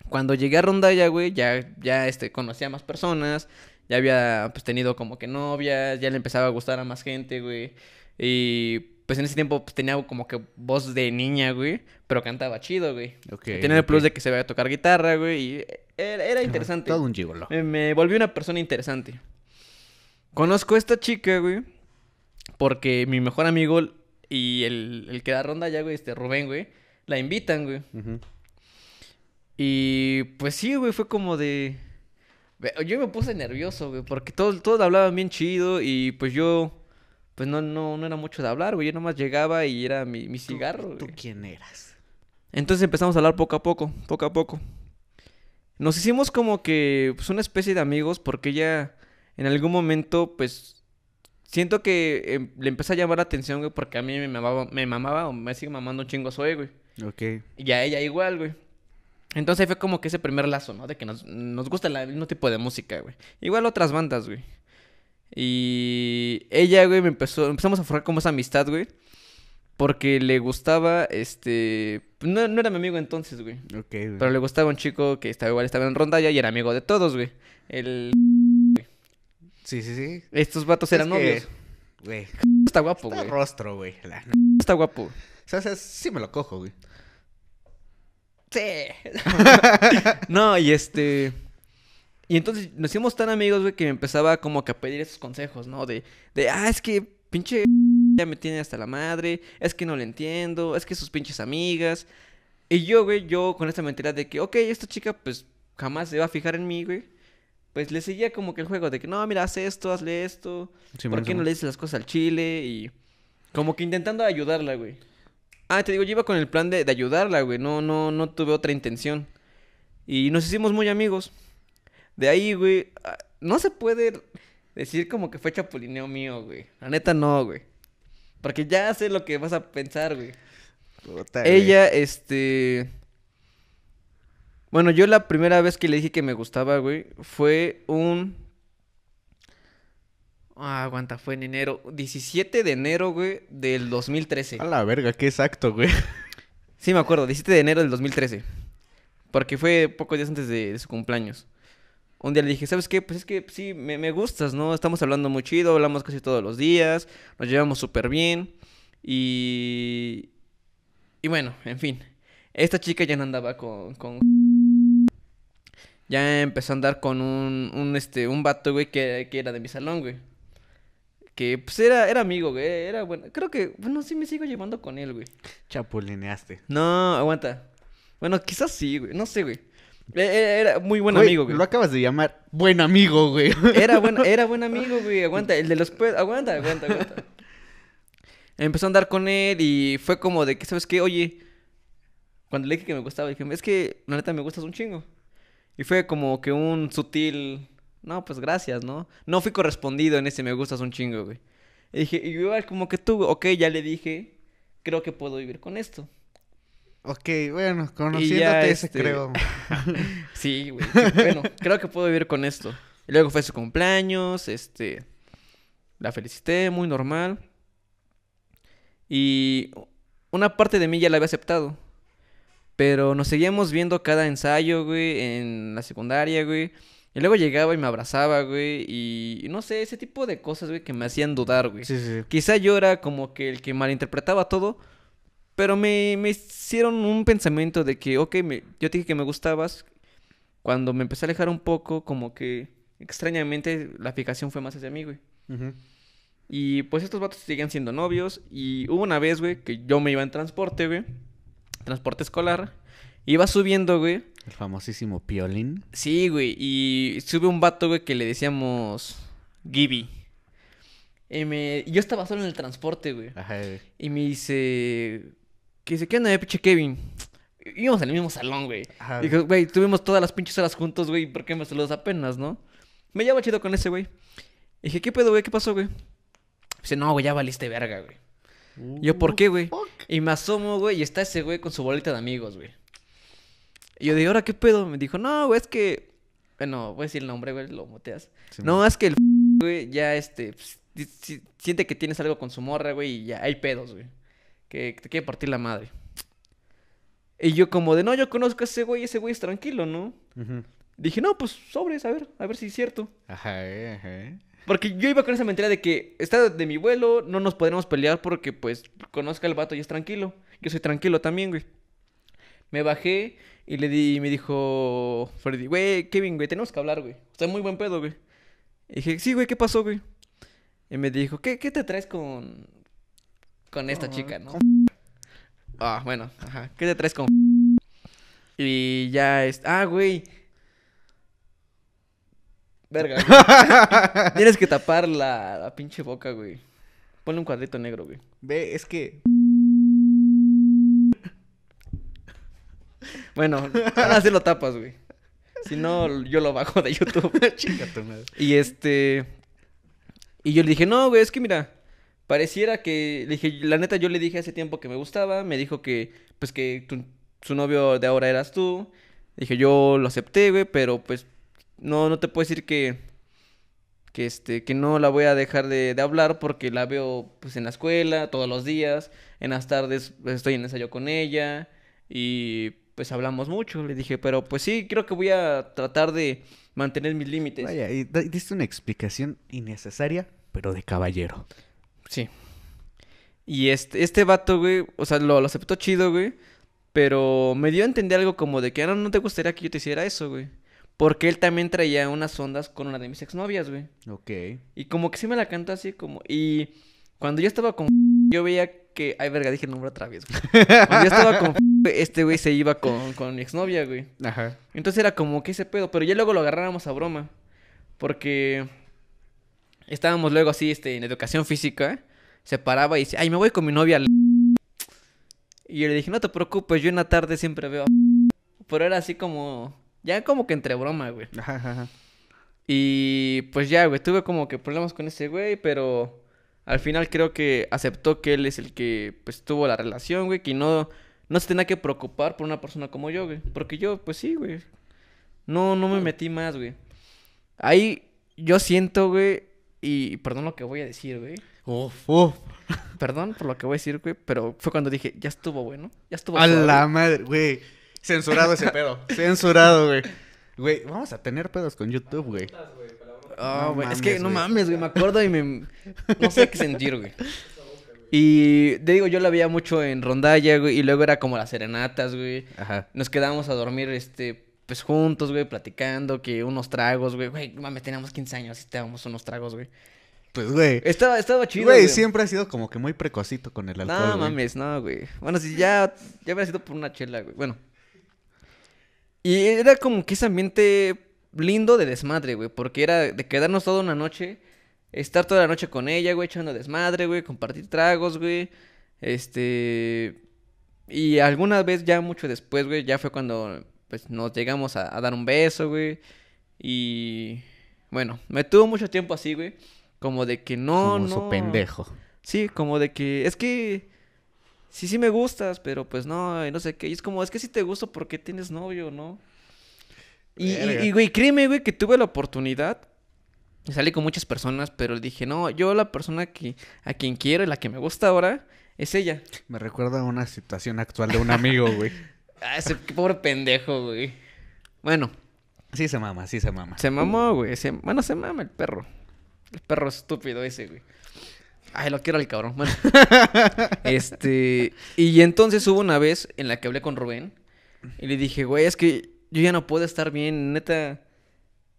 Cuando llegué a Rondalla, güey, ya, ya, este, conocía a más personas, ya había, pues, tenido como que novias, ya le empezaba a gustar a más gente, güey. Y, pues, en ese tiempo, pues, tenía como que voz de niña, güey, pero cantaba chido, güey. Ok. Tenía el plus de que se veía a tocar guitarra, güey, y era, era interesante. Todo un gigolo. Me, me volví una persona interesante. Conozco a esta chica, güey. Porque mi mejor amigo y el, el que da ronda ya, güey, este Rubén, güey, la invitan, güey. Y pues sí, güey, fue como de. Yo me puse nervioso, güey, porque todos, todos hablaban bien chido y pues yo. Pues no, no, no era mucho de hablar, güey. Yo nomás llegaba y era mi, mi ¿Tú- cigarro, ¿Tú, güey. quién eras? Entonces empezamos a hablar poco a poco, poco a poco. Nos hicimos como que pues, una especie de amigos porque ella en algún momento pues siento que em, le empezó a llamar la atención, güey, porque a mí me mamaba, me mamaba o me sigue mamando un chingo Zoe, güey. Ok. Y a ella igual, güey. Entonces fue como que ese primer lazo, ¿no? De que nos, nos gusta el mismo tipo de música, güey. Igual otras bandas, güey. Y ella, güey, me empezó, empezamos a forjar como esa amistad, güey. Porque le gustaba, este... No, no era mi amigo entonces, güey. Ok, güey. Pero le gustaba un chico que estaba igual, estaba en rondalla y era amigo de todos, güey. El... Sí, sí, sí. Estos vatos eran Es que, novios. Güey. está guapo, Está güey. rostro, güey. La- Está guapo. O sea, sí me lo cojo, güey. Sí. no, y este. Y entonces nos hicimos tan amigos, güey, que me empezaba como que a pedir esos consejos, ¿no? De, de ah, es que pinche ya me tiene hasta la madre, es que no le entiendo, es que sus pinches amigas. Y yo, güey, yo con esta mentalidad de que, ok, esta chica, pues jamás se va a fijar en mí, güey. Pues le seguía como que el juego de que, no, mira, haz esto, hazle esto. ¿Por qué no le dices las cosas al chile? Y como que intentando ayudarla, güey. Ah, te digo, yo iba con el plan de, de ayudarla, güey. No, no, no tuve otra intención. Y nos hicimos muy amigos. De ahí, güey, ah, no se puede decir como que fue chapulineo mío, güey. La neta no, güey. Porque ya sé lo que vas a pensar, güey. Puta, güey. Ella, este... Bueno, yo la primera vez que le dije que me gustaba, güey, fue un... Ah, aguanta, fue en enero. 17 de enero, güey, del 2013. A la verga, qué exacto, güey. Sí, me acuerdo, 17 de enero del 2013. Porque fue pocos días antes de, de su cumpleaños. Un día le dije, ¿sabes qué? Pues es que sí, me, me gustas, ¿no? Estamos hablando muy chido, hablamos casi todos los días, nos llevamos súper bien. Y... Y bueno, en fin. Esta chica ya no andaba con... con... Ya empezó a andar con un, un, este, un vato, güey, que, que era de mi salón, güey. Que, pues, era, era amigo, güey, era bueno. Creo que, bueno, sí me sigo llevando con él, güey. Chapulineaste. No, aguanta. Bueno, quizás sí, güey. No sé, güey. E- e- Era muy buen Güey, amigo, güey. Lo acabas de llamar buen amigo, güey. Era buen, era buen amigo, güey. Aguanta, el de los pe- Aguanta, aguanta, aguanta. Empezó a andar con él y fue como de que, ¿sabes qué? Oye, cuando le dije que me gustaba, dije, es que la neta me gustas un chingo. Y fue como que un sutil, no, pues gracias, ¿no? No fui correspondido en ese me gustas un chingo, güey. Y dije, y igual como que tú, ok, ya le dije, creo que puedo vivir con esto. ok, bueno, conociéndote ese este, creo. Sí, güey. sí, Bueno, creo que puedo vivir con esto. Y luego fue su cumpleaños, este... La felicité, muy normal. Y una parte de mí ya la había aceptado. Pero nos seguíamos viendo cada ensayo, güey, en la secundaria, güey. Y luego llegaba y me abrazaba, güey. Y no sé, ese tipo de cosas, güey, que me hacían dudar, güey. Sí. Quizá yo era como que el que malinterpretaba todo, pero me, me hicieron un pensamiento de que, ok, me- yo te dije que me gustabas. Cuando me empecé a alejar un poco, como que extrañamente la fijación fue más hacia mí, güey. Ujú. Y pues estos vatos seguían siendo novios. Y hubo una vez, güey, que yo me iba en transporte, güey. Transporte escolar. Iba subiendo, güey. El famosísimo Piolín. Sí, güey. Y sube un vato, güey, que le decíamos Gibby. Y me... yo estaba solo en el transporte, güey. Ajá, güey. Y me dice... Que dice, ¿qué onda, eh, pinche Kevin? Íbamos en el mismo salón, güey. Ajá. Dijo, güey, tuvimos todas las pinches horas juntos, güey. ¿Por qué me saludas apenas, no? Me llevo chido con ese, güey. Y dije, ¿qué pedo, güey? ¿Qué pasó, güey? Dice, no, güey, ya valiste verga, güey. Yo, ¿por qué, güey? fuck. Y me asomo, güey, y está ese güey con su bolita de amigos, güey. Y yo digo, ¿ahora qué pedo? Me dijo, no, güey, es que... Bueno, voy a decir el nombre, güey, lo moteas. Sí, no, man. es que el güey ya, este, pues, si- si- siente que tienes algo con su morra, güey, y ya hay pedos, güey. Que, te quiere partir la madre. Y yo como de, no, yo conozco a ese güey, ese güey es tranquilo, ¿no? Ujú. Dije, no, pues sobres, a ver, a ver si es cierto. Ajá, ajá. Porque yo iba con esa mentira de que está de mi vuelo, no nos podremos pelear porque, pues, conozca al vato y es tranquilo. Yo soy tranquilo también, güey. Me bajé y le di, y me dijo Freddy, güey, Kevin, güey, tenemos que hablar, güey. Está muy buen pedo, güey. Y dije, sí, güey, ¿qué pasó, güey? Y me dijo, ¿qué, qué te traes con, con esta chica, no? Ah, bueno, ajá. ¿Qué te traes con Y ya es, ah, güey. Verga, güey. Tienes que tapar la, la pinche boca, güey. Ponle un cuadrito negro, güey. Ve, es que. Bueno, ahora sí lo tapas, güey. Si no, yo lo bajo de YouTube. Madre. Y este. Y yo le dije, no, güey, es que mira, pareciera que. Le dije, la neta, yo le dije hace tiempo que me gustaba. Me dijo que, pues, que tu- su novio de ahora eras tú. Dije, yo lo acepté, güey, pero pues, no, no te puedo decir que. Que este, que no la voy a dejar de, de hablar porque la veo, pues, en la escuela, todos los días. En las tardes, pues, estoy en ensayo con ella. Y pues hablamos mucho. Le dije, pero pues sí, creo que voy a tratar de mantener mis límites. Vaya, y diste una explicación innecesaria, pero de caballero. Sí. Y este, este vato, güey, o sea, lo, lo aceptó chido, güey. Pero me dio a entender algo como de que "Ah, no, no te gustaría que yo te hiciera eso, güey. Porque él también traía unas ondas con una de mis exnovias, güey. Ok. Y como que sí me la cantó así como... Y cuando yo estaba con... Yo veía que... Ay, verga, dije el nombre otra vez, güey. Cuando yo estaba con... Este güey se iba con, con mi exnovia, güey. Ajá. Entonces era como que ese pedo. Pero ya luego lo agarrábamos a broma. Porque... Estábamos luego así, este, en educación física. Se paraba y dice, ay, me voy con mi novia. al-". Y yo le dije, no te preocupes, yo en la tarde siempre veo... a-". Pero era así como... Ya como que entre broma, güey. Ajá, ajá. Y pues ya, güey, tuve como que problemas con ese güey, pero al final creo que aceptó que él es el que pues tuvo la relación, güey, que no, no se tenía que preocupar por una persona como yo, güey. Porque yo, pues sí, güey. No, no me metí más, güey. Ahí yo siento, güey, y perdón lo que voy a decir, güey. Uf, uf. Perdón por lo que voy a decir, güey, pero fue cuando dije, ya estuvo bueno, ya estuvo A suave". la madre, güey. Censurado ese pedo. Censurado, güey. Güey, vamos a tener pedos con YouTube, güey. Ah, No güey, es que no güey. mames, güey, me acuerdo y me... No sé qué sentir, güey. Y te digo, yo la veía mucho en rondalla, güey, y luego era como las serenatas, güey. Ajá. Nos quedábamos a dormir, este, pues juntos, güey, platicando, que unos tragos, güey. Güey, mames, teníamos 15 años y teníamos unos tragos, güey. Pues, güey. Estaba, estaba chido, Güey, güey. siempre ha sido como que muy precocito con el alcohol. No güey. mames, no, güey. Bueno, si ya, ya hubiera sido por una chela, güey. Bueno. Y era como que ese ambiente lindo de desmadre, güey. Porque era de quedarnos toda una noche, estar toda la noche con ella, güey, echando desmadre, güey, compartir tragos, güey. Este. Y alguna vez ya mucho después, güey, ya fue cuando pues nos llegamos a, a dar un beso, güey. Y bueno, me tuvo mucho tiempo así, güey. Como de que no, Como no. su pendejo. Sí, como de que es que sí, sí me gustas, pero pues no, no sé qué. Y es como, es que sí te gusto porque tienes novio, ¿no? Y, y, Verga. y, güey, créeme, güey, que tuve la oportunidad. Y salí con muchas personas, pero dije, no, yo la persona que, a quien quiero y la que me gusta ahora es ella. Me recuerda a una situación actual de un amigo, güey. Ah, ese pobre pendejo, güey. Bueno, Sí se mama, sí se mama. se mamó, güey. Se, bueno, se mama el perro. El perro estúpido ese, güey. Ay, lo quiero al cabrón. Bueno. este. Y entonces hubo una vez en la que hablé con Rubén. Y le dije, güey, es que yo ya no puedo estar bien. Neta.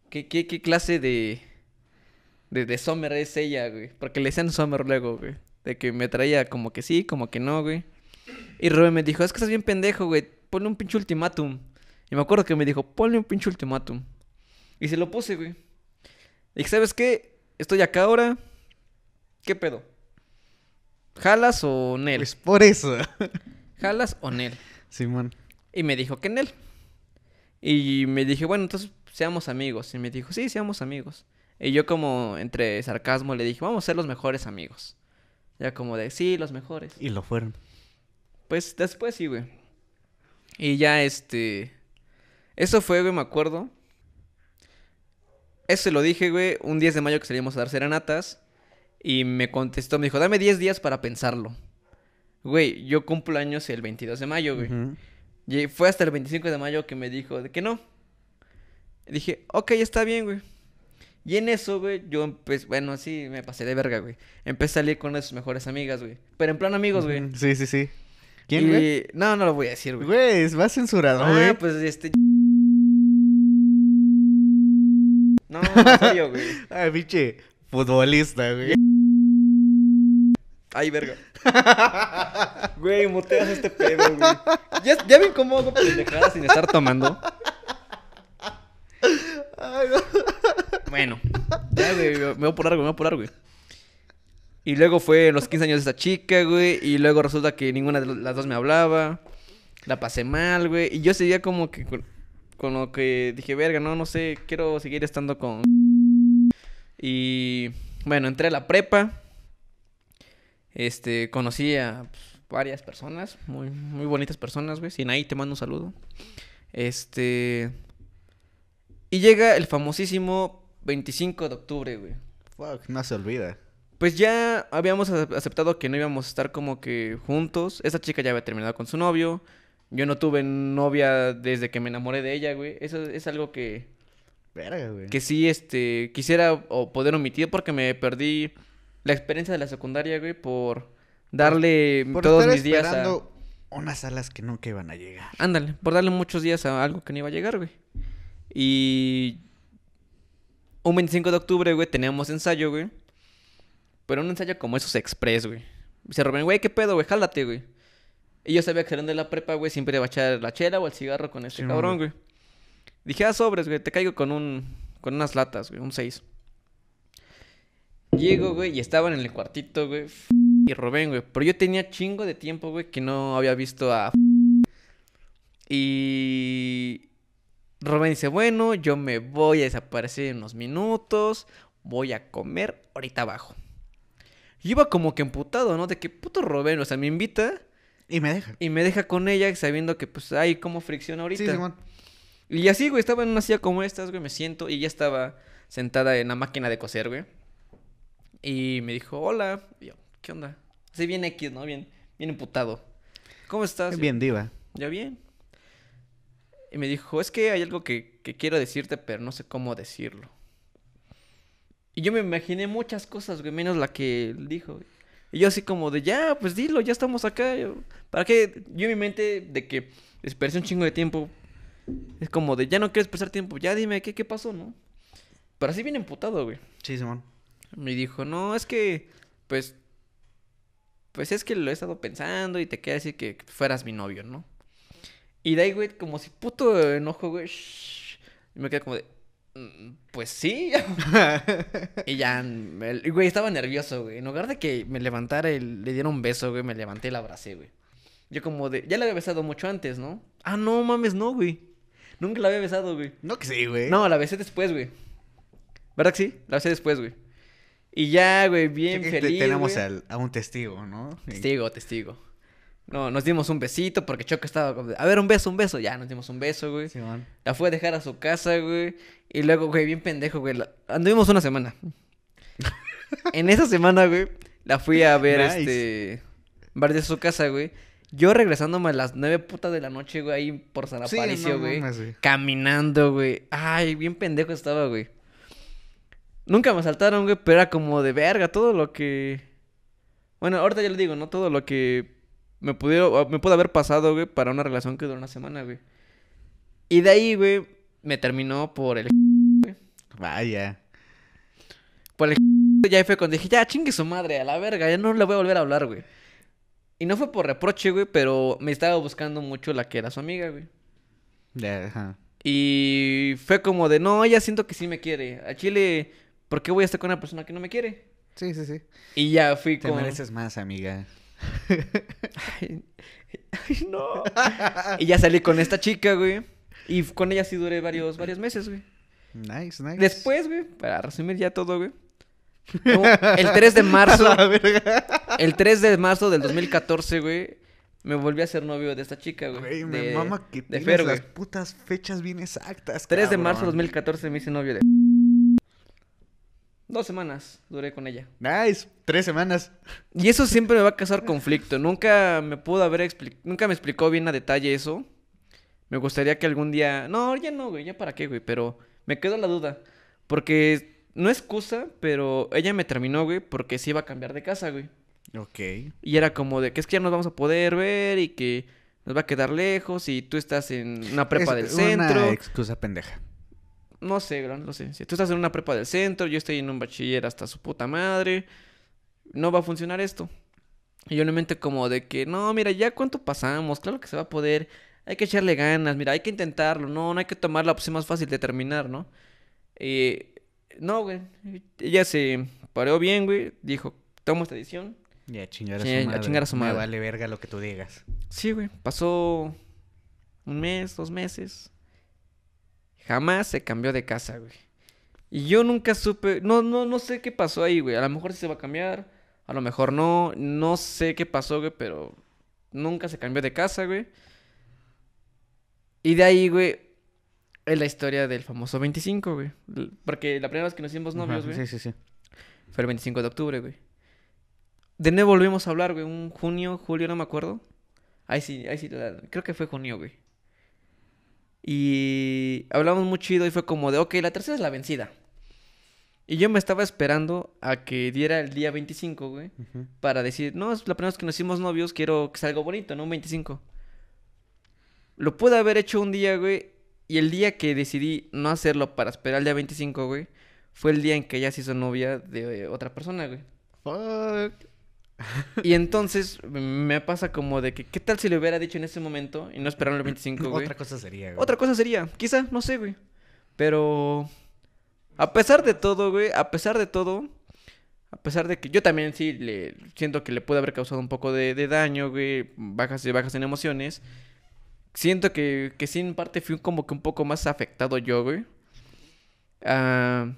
¿Qué, qué, qué clase de. De, de Summer es ella, güey? Porque le decían Summer luego, güey. De que me traía como que sí, como que no, güey. Y Rubén me dijo, es que estás bien pendejo, güey. Ponle un pinche ultimátum. Y me acuerdo que me dijo, ponle un pinche ultimátum. Y se lo puse, güey. Y ¿sabes qué? Estoy acá ahora. ¿Qué pedo? ¿Jalas o Nel? Pues por eso. ¿Jalas o Nel? Simón. Y me dijo que Nel. Y me dije, bueno, entonces seamos amigos. Y me dijo, sí, seamos amigos. Y yo como entre sarcasmo le dije, vamos a ser los mejores amigos. Ya como de, sí, los mejores. Y lo fueron. Pues después sí, güey. Y ya este. Eso fue, güey, me acuerdo. Eso lo dije, güey, un 10 de mayo que salimos a dar serenatas. Y me contestó, me dijo, dame 10 días para pensarlo. Güey, yo cumplo años el 22 de mayo, güey. Y fue hasta el 25 de mayo que me dijo de que no. Dije, ok, está bien, güey. Y en eso, güey, yo empecé, bueno, así me pasé de verga, güey. Empecé a salir con una de sus mejores amigas, güey. Pero en plan amigos, güey. Sí, sí, sí. ¿Quién, Y- güey? No, no lo voy a decir, güey. Güey, es más censurado, Ah, güey. pues este. No, en serio, güey. Ay, pinche futbolista, güey. Ay, verga. Güey, muteas este pedo, güey. ¿Ya, ¿Ya ven cómo hago pendejadas sin estar tomando? Ay, no. Bueno, ya, güey, me voy apurar, güey, me voy a apurar, güey. Y luego fue los 15 años de esta chica, güey. Y luego resulta que ninguna de las dos me hablaba. La pasé mal, güey. Y yo seguía como que con, con lo que dije, verga, no, no sé, quiero seguir estando con. Y bueno, entré a la prepa. Este, conocí a pues, varias personas, muy, muy bonitas personas, güey. Sin ahí te mando un saludo. Este. Y llega el famosísimo 25 de octubre, güey. Fuck, no se olvida. Pues ya habíamos acep- aceptado que no íbamos a estar como que juntos. Esa chica ya había terminado con su novio. Yo no tuve novia desde que me enamoré de ella, güey. Eso es algo que, Verga, güey. que sí, este, quisiera o poder omitir porque me perdí la experiencia de la secundaria, güey, por, darle Por todos estar mis días a... unas alas que nunca iban a llegar. Ándale, por darle muchos días a algo que no iba a llegar, güey. Y... Un 25 de octubre, güey, teníamos ensayo, güey. Pero un ensayo como esos express, güey. Dice Rubén, güey, ¿qué pedo, güey? Jálate, güey. Y yo sabía que saliendo de la prepa, güey, siempre iba a echar la chela o el cigarro con este Sí, cabrón, güey. güey. Dije, ah, sobres, güey, te caigo con un... Con unas latas, güey, un 6. Llego, güey, y estaban en el cuartito, güey. Y Rubén, güey. Pero yo tenía chingo de tiempo, güey, que no había visto a... Y... Rubén dice, bueno, yo me voy a desaparecer en unos minutos. Voy a comer, ahorita abajo. Y iba como que emputado, ¿no? De que puto Rubén, o sea, me invita Y me deja. y me deja con ella sabiendo que pues hay como fricción ahorita. Sí, Simón. Y así, güey, estaba en una silla como estas, güey, me siento y ella estaba sentada en la máquina de coser, güey. Y me dijo, hola. Y yo, ¿qué onda? Así bien X, ¿no? Bien, bien emputado. ¿Cómo estás? Bien diva. Ya bien. Y me dijo, es que hay algo que, que quiero decirte, pero no sé cómo decirlo. Y yo me imaginé muchas cosas, güey, menos la que él dijo. güey. Y yo así como de, ya, pues dilo, ya estamos acá. ¿Para qué? Yo en mi mente de que desperdicié un chingo de tiempo. Es como de, ya no quiero desperdiciar tiempo, ya dime, ¿qué, qué pasó, no? Pero así bien emputado, güey. Sí, Simón. Me dijo, no, es que, pues, pues es que lo he estado pensando y te quería decir que fueras mi novio, ¿no? Y de ahí, güey, como si puto enojo, güey. shh, Y me quedé como de, "Mm, pues sí. y ya, güey, estaba nervioso, güey. En lugar de que me levantara y le diera un beso, güey, me levanté y la abracé, güey. Yo como de, ya la había besado mucho antes, ¿no? Ah, no, mames, no, güey. Nunca la había besado, güey. No que sí, güey. No, la besé después, güey. ¿Verdad que sí? La besé después, güey. Y ya, güey, bien feliz. Tenemos güey. al- a un testigo, ¿no? Testigo, testigo. No, nos dimos un besito porque Choco estaba como de, a ver, un beso, un beso. Ya, nos dimos un beso, güey. Simón. La fue a dejar a su casa, güey. Y luego, güey, bien pendejo, güey. la- Anduvimos una semana. en esa semana, güey, la fui a ver, Nice. este... Bar de su casa, güey. Yo regresándome a las nueve putas de la noche, güey, ahí por San Sí, Aparicio, no güey. güey. Caminando, güey. Ay, bien pendejo estaba, güey. Nunca me saltaron, güey, pero era como de verga todo lo que... Bueno, ahorita ya le digo, ¿no? Todo lo que me pudieron, me pudo haber pasado, güey, para una relación que duró una semana, güey. Y de ahí, güey, me terminó por el... Vaya. Por el... Ya fue cuando dije, ya, chingue su madre, a la verga, ya no le voy a volver a hablar, güey. Y no fue por reproche, güey, pero me estaba buscando mucho la que era su amiga, güey. Ya, ajá. Y fue como de, no, ella siento que sí me quiere. A Chile, ¿por qué voy a estar con una persona que no me quiere? Sí, sí, sí. Y ya fui Te con... mereces más, amiga. Ay, ay, no. y ya salí con esta chica, güey. Y con ella sí duré varios, varios meses, güey. Nice, nice. Después, güey, para resumir ya todo, güey. no, el 3 de marzo, el 3 de marzo del 2014, güey, me volví a ser novio de esta chica, güey. Güey, me de- mama que de tienes Fer, las güey. putas fechas bien exactas, 3 de marzo del cabrón. 2014 me hice novio de... Dos semanas duré con ella. Nice. Tres semanas. Y eso siempre me va a causar conflicto. Nunca me pudo haber explicado, nunca me explicó bien a detalle eso. Me gustaría que algún día, no, ya no, güey, ya para qué, güey, pero me quedó la duda. Porque no es excusa, pero ella me terminó, güey, porque se iba a cambiar de casa, güey. Ok. Y era como de que es que ya nos vamos a poder ver y que nos va a quedar lejos y tú estás en una prepa del Es centro. Una excusa pendeja. No sé, gran, no sé. Si tú estás en una prepa del centro, yo estoy en un bachiller hasta su puta madre. No va a funcionar esto. Y yo en mi mente como de que, no, mira, ya cuánto pasamos, claro que se va a poder. Hay que echarle ganas, mira, hay que intentarlo, no, no hay que tomar la opción más fácil de terminar, ¿no? Eh, no, güey. Ella se pareó bien, güey. Dijo, tomo esta decisión. Ya, a chingar a Sí, su a madre. chingar a su madre. Me vale verga lo que tú digas. Sí, güey. Pasó un mes, dos meses. Jamás se cambió de casa, güey. Y yo nunca supe, no, no, no sé qué pasó ahí, güey. A lo mejor sí se va a cambiar, a lo mejor no. No sé qué pasó, güey, pero nunca se cambió de casa, güey. Y de ahí, güey, es la historia del famoso 25, güey. Porque la primera vez que nos hicimos novios, Ajá, güey, Sí, sí, sí. fue el 25 de octubre, güey. De nuevo volvimos a hablar, güey, un junio, julio, no me acuerdo. Ahí sí, ahí sí, la- creo que fue junio, güey. Y hablamos muy chido y fue como de, ok, la tercera es la vencida. Y yo me estaba esperando a que diera el día 25, güey. Para decir, no, es la primera vez que nos hicimos novios, quiero que sea algo bonito, ¿no? Un 25. Lo pude haber hecho un día, güey. Y el día que decidí no hacerlo para esperar el día 25, güey, fue el día en que ella se hizo novia de eh, otra persona, güey. Fuck. Y entonces me pasa como de que, ¿qué tal si le hubiera dicho en ese momento y no esperaron el 25, güey? Otra cosa sería, güey. Otra cosa sería, quizá, no sé, güey. Pero a pesar de todo, güey, a pesar de todo, a pesar de que yo también sí le siento que le puede haber causado un poco de, de daño, güey, bajas y bajas en emociones. Siento que, que sí, en parte fui como que un poco más afectado yo, güey. Ah,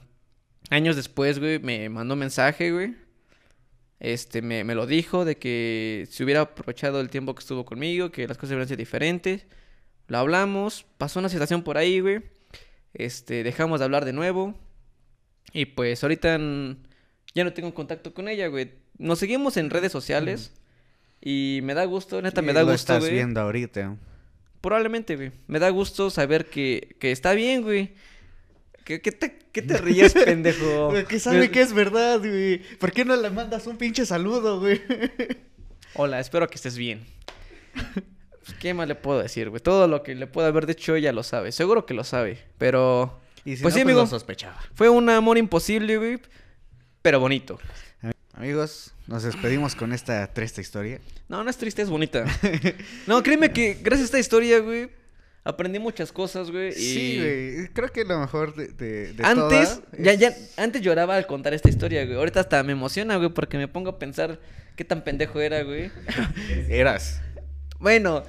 años después, güey, me mandó un mensaje, güey. Este, me, me lo dijo de que si hubiera aprovechado el tiempo que estuvo conmigo, que las cosas hubieran sido diferentes. Lo hablamos, pasó una situación por ahí, güey. Este, dejamos de hablar de nuevo. Y pues ahorita ya no tengo contacto con ella, güey. Nos seguimos en redes sociales. Y me da gusto, neta, me Y da lo gusto, estás güey. viendo ahorita. Probablemente, güey. Me da gusto saber que, que está bien, güey. ¿Qué, qué te, qué te ríes, pendejo? Que sabe que es verdad, güey. ¿Por qué no le mandas un pinche saludo, güey? Hola, espero que estés bien. Pues, ¿Qué más le puedo decir, güey? Todo lo que le puedo haber dicho ella lo sabe. Seguro que lo sabe. Pero Y si Pues no, sí, pues amigo. lo sospechaba. fue un amor imposible, güey. Pero bonito. Amigos, nos despedimos con esta triste historia. No, no es triste, es bonita. No, créeme que gracias a esta historia, güey, aprendí muchas cosas, güey. Y... Sí, güey. Creo que lo mejor de, de, de Antes, toda ya, es- ya, antes lloraba al contar esta historia, güey. Ahorita hasta me emociona, güey, porque me pongo a pensar qué tan pendejo era, güey. Eras. Bueno,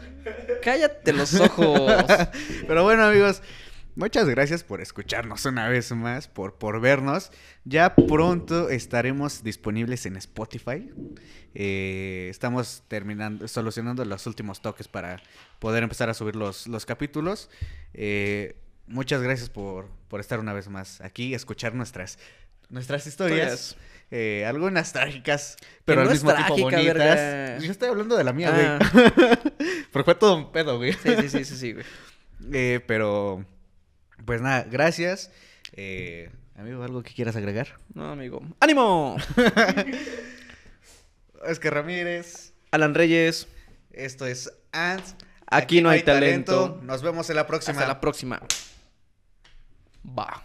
cállate los ojos. Pero bueno, amigos, muchas gracias por escucharnos una vez más, por, por vernos. Ya pronto estaremos disponibles en Spotify. Eh, estamos terminando, solucionando los últimos toques para poder empezar a subir los, los capítulos. Eh, muchas gracias por, por estar una vez más aquí, escuchar nuestras, nuestras historias. Eh, algunas trágicas, pero al no es mismo tiempo trágica, bonitas. verga. Yo estoy hablando de la mía, Ah. güey. Porque fue todo un pedo, güey. Sí, sí, sí, sí, sí, güey. Eh, pero, pues nada, gracias. Eh, amigo, ¿algo que quieras agregar? No, amigo. ¡Ánimo! Es que Ramírez, Alan Reyes, esto es Ants. Aquí no hay talento. Nos vemos en la próxima. hasta la próxima. Va.